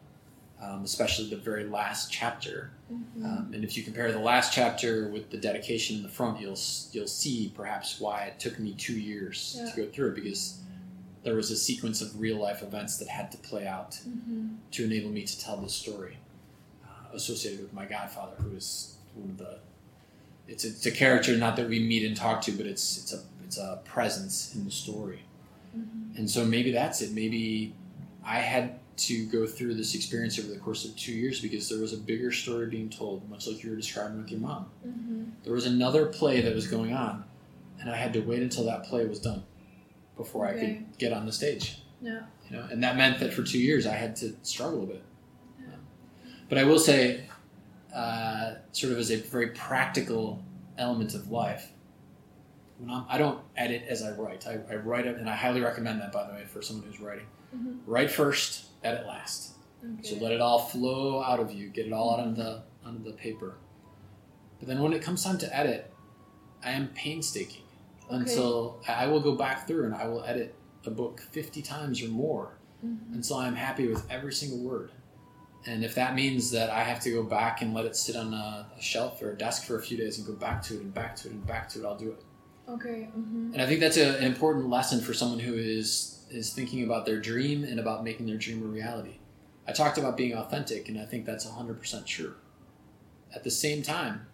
um, especially the very last chapter, Mhm. um, and if you compare the last chapter with the dedication in the front, you'll you'll see perhaps why it took me two years Yeah. to go through it because there was a sequence of real life events that had to play out Mhm. to enable me to tell the story uh, associated with my godfather, who is one of the. It's a, it's a character not that we meet and talk to, but it's it's a it's a presence in the story, Mhm. and so maybe that's it. Maybe I had to go through this experience over the course of two years because there was a bigger story being told, much like you were describing with your mom. Mhm. There was another play that was going on, and I had to wait until that play was done before I could get on the stage Yeah. you know, and that meant that for two years I had to struggle a bit. But I will say, uh, sort of as a very practical element of life, when I'm, I don't edit as I write. I, I write it, and I highly recommend that, by the way, for someone who's writing. Mhm. Write first, edit last. So let it all flow out of you, get it all out on the onto the paper. But then when it comes time to edit, I am painstaking until I will go back through and I will edit a book fifty times or more Mhm. until I'm happy with every single word. And if that means that I have to go back and let it sit on a, a shelf or a desk for a few days and go back to it and back to it and back to it, I'll do it. Okay. Mm-hmm. And I think that's a, an important lesson for someone who is is thinking about their dream and about making their dream a reality. I talked about being authentic, and I think that's 100% true. At the same time,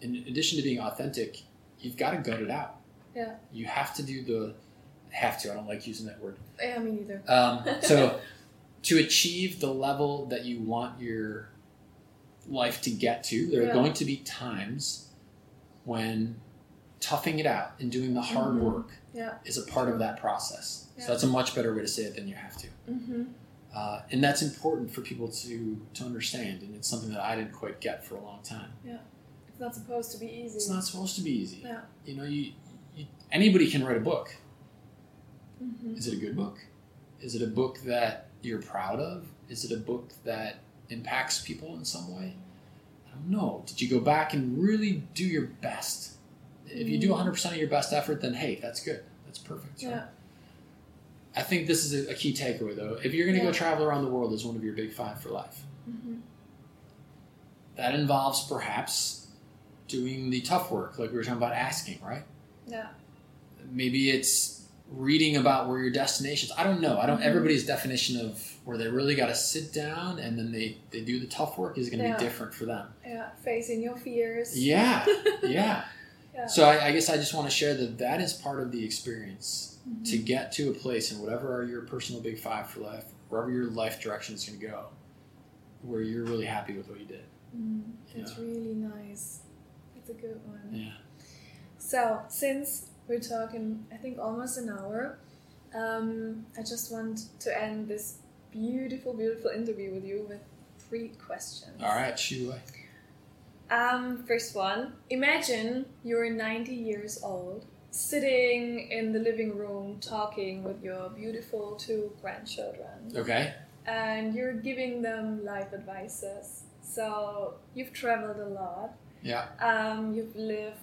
in addition to being authentic, you've got to gut it out. Yeah. You have to do the have to. I don't like using that word. Yeah, me neither. Um, so, to achieve the level that you want your life to get to, there are going to be times when toughing it out and doing the hard Mhm. work Yeah. is a part of that process. Yeah. So that's a much better way to say it than you have to. Mm-hmm. Uh, and that's important for people to to understand. And it's something that I didn't quite get for a long time. It's not supposed to be easy. It's not supposed to be easy. Yeah. You know, you, you anybody can write a book. Mm-hmm. Is it a good book? Is it a book that you're proud of? Is it a book that impacts people in some way? I don't know. Did you go back and really do your best? If you do 100% of your best effort, then hey, that's good. That's perfect. right? Yeah. I think this is a, a key takeaway, though. If you're going to Yeah. go travel around the world as one of your big five for life, Mm-hmm. that involves perhaps doing the tough work, like we were talking about asking, right? Yeah. maybe it's reading about where your destinations i don't know i don't Mhm. everybody's definition of where they really got to sit down and then they they do the tough work is going to Yeah. be different for them Yeah. Facing your fears. yeah yeah Yeah. so I, I guess i just want to share that that is part of the experience Mhm. to get to a place and whatever are your personal big five for life wherever your life direction is going to go where you're really happy with what you did Mm, That's Yeah. really nice. That's a good one. yeah So, since we're talking, I think almost an hour, um, I just want to end this beautiful, beautiful interview with you with three questions. all right shoot away Um, first one Imagine you're 90 years old, sitting in the living room talking with your beautiful two grandchildren, okay and you're giving them life advices. So, you've traveled a lot. Yeah um, you've lived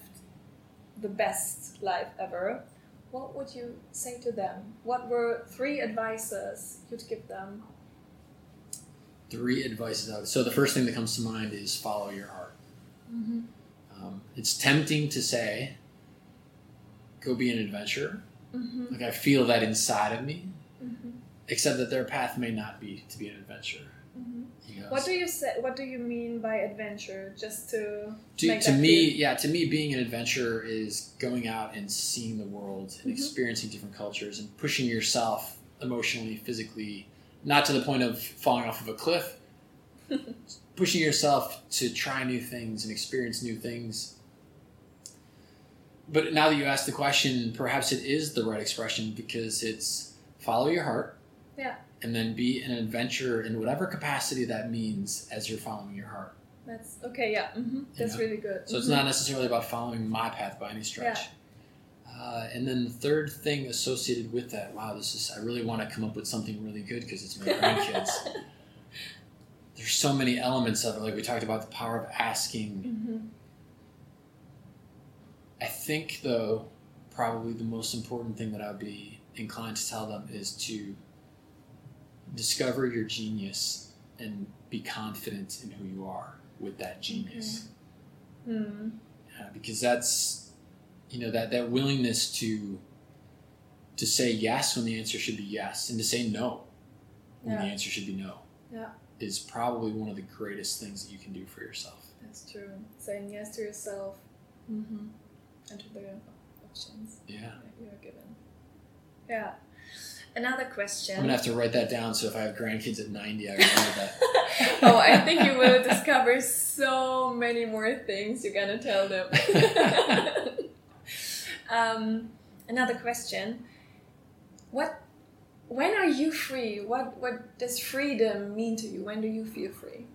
the best life ever, what would you say to them? What were three advices you'd give them? three advices out so the first thing that comes to mind is follow your heart Mm-hmm. Um, it's tempting to say, go be an adventurer. Mm-hmm. Like I feel that inside of me, Mm-hmm. except that their path may not be to be an adventurer. Mm-hmm. What do you say? What do you mean by adventure? Just to to, make to me, clear? yeah, to me, being an adventurer is going out and seeing the world and Mhm. experiencing different cultures and pushing yourself emotionally, physically, not to the point of falling off of a cliff, pushing yourself to try new things and experience new things. But now that you ask the question, perhaps it is the right expression because it's follow your heart. Yeah. And then be an adventurer in whatever capacity that means as you're following your heart. That's okay. Yeah, mm-hmm. that's know? really good. So it's Mhm. not necessarily about following my path by any stretch. Uh, and then the third thing associated with that, wow, this is, I really want to come up with something really good because it's my grandkids. There's so many elements of it. Like we talked about the power of asking. Mhm. I think, though, probably the most important thing that I'd be inclined to tell them is to discover your genius and be confident in who you are with that genius. Hmm. uh, because that's you know that that willingness to to say yes when the answer should be yes and to say no when the answer should be no Yeah. is probably one of the greatest things that you can do for yourself That's true. Saying yes to yourself mm-hmm. and to the options yeah that you are given. Yeah. Another question. i'm gonna have to write that down so if i have grandkids at 90 i remember that oh, I think you will discover so many more things you're gonna tell them. um, another question: What? When are you free? What? What does freedom mean to you? When do you feel free?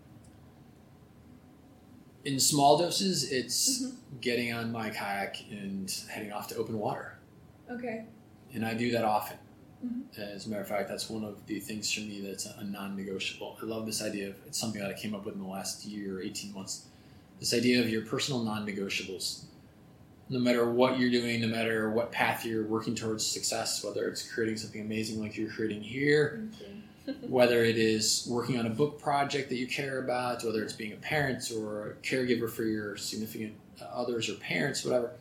in small doses it's Mhm. getting on my kayak and heading off to open water Okay. and i do that often Mhm. as a matter of fact that's one of the things for me that's a non-negotiable i love this idea of it's something that i came up with in the last year or 18 months this idea of your personal non-negotiables no matter what you're doing no matter what path you're working towards success whether it's creating something amazing like you're creating here whether it is working on a book project that you care about, whether it's being a parent or a caregiver for your significant others or parents, whatever.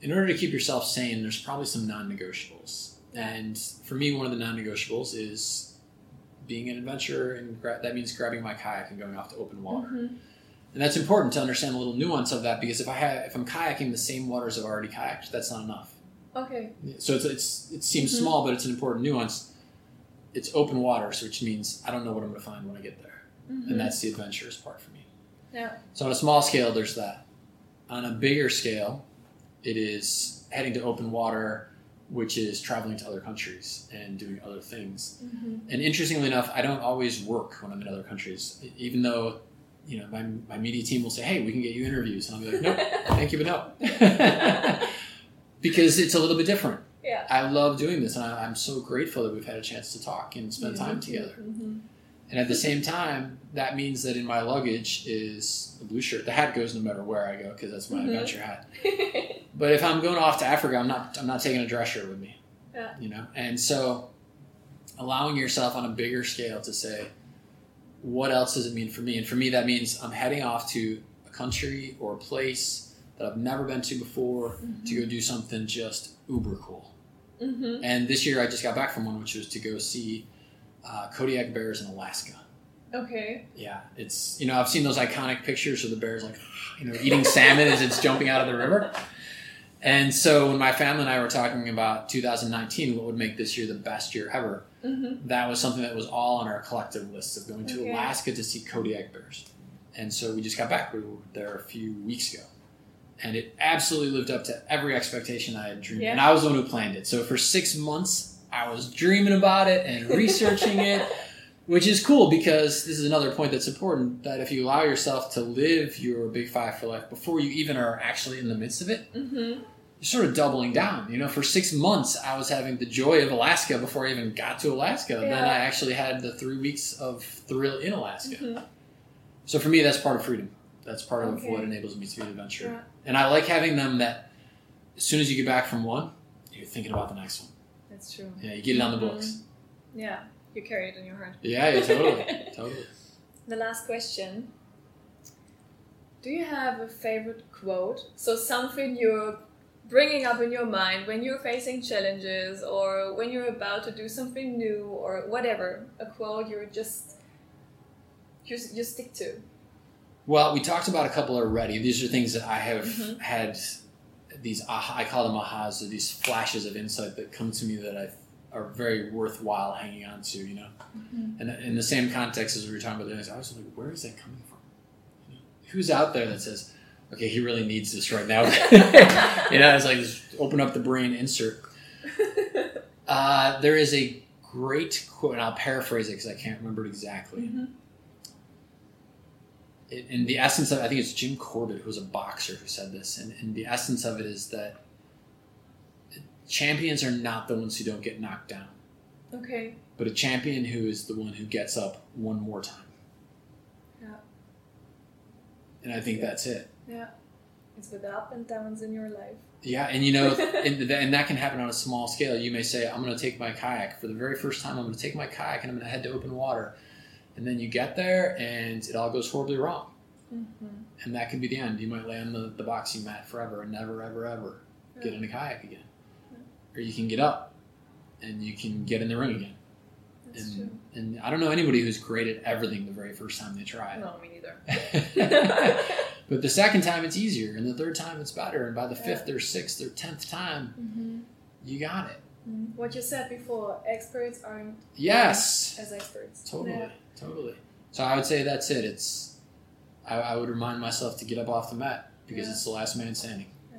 In order to keep yourself sane, there's probably some non-negotiables. And for me, one of the non-negotiables is being an adventurer, and gra- that means grabbing my kayak and going off to open water. Mhm. And that's important to understand a little nuance of that because if I have, if I'm kayaking the same waters I've already kayaked, that's not enough. Okay. So it's, it's it seems Mhm. small, but it's an important nuance. It's open waters, which means I don't know what I'm going to find when I get there, Mhm. and that's the adventurous part for me. Yeah. So on a small scale, there's that. On a bigger scale, it is heading to open water, which is traveling to other countries and doing other things. Mhm. And interestingly enough, I don't always work when I'm in other countries, even though you know my, my media team will say, "Hey, we can get you interviews," and I'll be like, "Nope, thank you, but no," because it's a little bit different. Yeah. I love doing this, and I, I'm so grateful that we've had a chance to talk and spend time together. Mhm. And at the same time, that means that in my luggage is a blue shirt. The hat goes no matter where I go because that's my Mhm. adventure hat. But if I'm going off to Africa, I'm not I'm not taking a dress shirt with me. Yeah. You know, and so allowing yourself on a bigger scale to say, what else does it mean for me? And for me, that means I'm heading off to a country or a place that I've never been to before to go do something just uber cool. Mhm. And this year, I just got back from one, which was to go see uh, Kodiak bears in Alaska. Okay. Yeah, it's you know I've seen those iconic pictures of the bears like you know eating salmon as it's jumping out of the river. And so when my family and I were talking about 2019, what would make this year the best year ever, Mhm. that was something that was all on our collective list of going to Okay. Alaska to see Kodiak bears. And so we just got back. We were there a few weeks ago. And it absolutely lived up to every expectation I had dreamed. Yeah. And I was the one who planned it. So for six months, I was dreaming about it and researching it, which is cool because this is another point that's important that if you allow yourself to live your big five for life before you even are actually in the midst of it, Mhm. you're sort of doubling down. You know, for six months, I was having the joy of Alaska before I even got to Alaska. Then I actually had the three weeks of thrill in Alaska. Mhm. So for me, that's part of freedom. That's part of what enables me to be an adventurer. Yeah. And I like having them that as soon as you get back from one, you're thinking about the next one. That's true. Yeah, you get it on the books. Yeah. You carry it in your heart. Yeah, yeah, totally, totally. The last question. Do you have a favorite quote? So something you're bringing up in your mind when you're facing challenges or when you're about to do something new or whatever. A quote you're just you, you stick to. Well, we talked about a couple already. These are things that I have Mhm. had these aha, I call them ahas, or these flashes of insight that come to me that I are very worthwhile hanging on to. You know, and in the same context as we were talking about the this, I was like, where is that coming from? You know, who's out there that says, okay, he really needs this right now? you know, it's like just open up the brain, insert. Uh, there is a great quote, and I'll paraphrase it because I can't remember it exactly. Mhm. In the essence of I think it's Jim Corbett who was a boxer who said this, and, and the essence of it is that champions are not the ones who don't get knocked down, Okay. but a champion who is the one who gets up one more time. Yeah. And I think that's it. Yeah. It's with the up and downs in your life. Yeah, and you know, and, and that can happen on a small scale. You may say, "I'm going to take my kayak for the very first time. I'm going to take my kayak and I'm going to head to open water," and then you get there and it all goes horribly wrong. Mm-hmm. and that could be the end. You might lay on the, the boxing mat forever and never, ever, ever get in a kayak again. Or you can get up and you can get in the ring again. That's And, true. and I don't know anybody who's great at everything the very first time they try it. No, me neither. but the second time it's easier, and the third time it's better, and by the fifth or sixth or tenth time, Mm-hmm. you got it. What you said before, experts aren't Yes, as experts. totally, Yeah. Totally. So I would say that's it. It's I, I would remind myself to get up off the mat because Yeah. it's the last man standing. Yeah.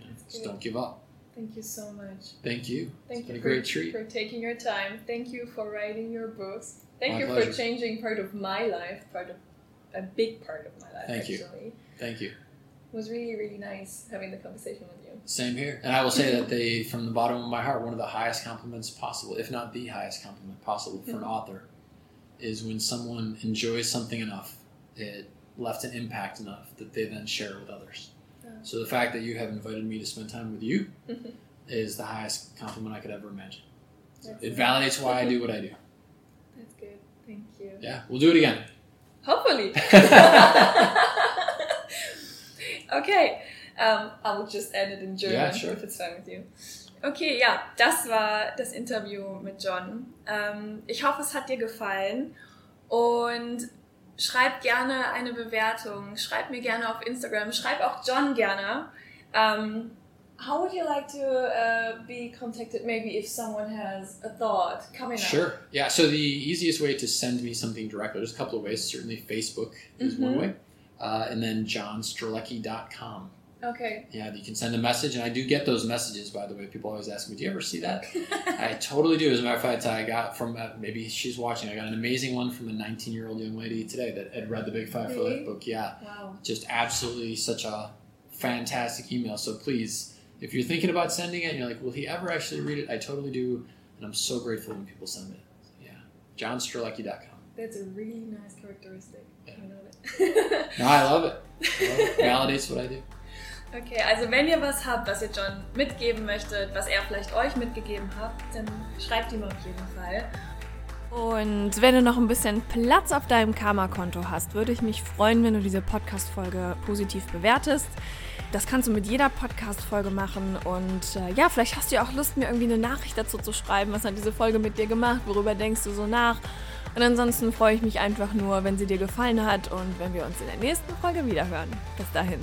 Yeah, Just don't give up. Thank you so much. Thank you. Thank It's you been a for, great treat. for taking your time. Thank you for writing your books. Thank My you pleasure. for changing part of my life, part of a big part of my life Thank you. Thank you. It was really, really nice having the conversation with you. Same here. And I will say that they, from the bottom of my heart, one of the highest compliments possible, if not the highest compliment possible for an Mhm. author, is when someone enjoys something enough, it left an impact enough that they then share it with others. Yeah. So the fact that you have invited me to spend time with you is the highest compliment I could ever imagine. That's It validates why I do what I do. That's good. Thank you. Yeah, we'll do it again. Hopefully. okay. Um, I will just end it in German Yeah, sure. if it's fine with you. Okay, ja, das war das Interview mit John. Ähm, ich hoffe, es hat dir gefallen und schreib gerne eine Bewertung, schreib mir gerne auf Instagram, schreib auch John gerne. Um, how would you like to uh, be contacted maybe if someone has a thought coming up? Sure. Yeah. So the easiest way to send me something directly, there's a couple of ways. Certainly, Facebook is one Mhm. way, uh, and then johnstrelecki.com. Okay. Yeah, you can send a message, and I do get those messages. By the way, people always ask me, "Do you ever see that?" I totally do. As a matter of fact, I got from uh, maybe she's watching. I got an amazing one from a 19 year old young lady today that had read the Big Five for Life book. Yeah, wow. just absolutely such a fantastic email. So please, if you're thinking about sending it, and you're like, "Will he ever actually read it?" I totally do, and I'm so grateful when people send it. Yeah, johnstrelecki.com. That's a really nice characteristic. Yeah. I know that. No, I love it. I love it. Validates what I do. Okay, also wenn ihr was habt, was ihr John mitgeben möchtet, was er vielleicht euch mitgegeben hat, dann schreibt ihm auf jeden Fall. Und wenn du noch ein bisschen Platz auf deinem Karma-Konto hast, würde ich mich freuen, wenn du diese Podcast-Folge positiv bewertest. Das kannst du mit jeder Podcast-Folge machen. Und äh, ja, vielleicht hast du ja auch Lust, mir irgendwie eine Nachricht dazu zu schreiben. Was hat diese Folge mit dir gemacht? Worüber denkst du so nach? Und ansonsten freue ich mich einfach nur, wenn sie dir gefallen hat und wenn wir uns in der nächsten Folge wiederhören. Bis dahin.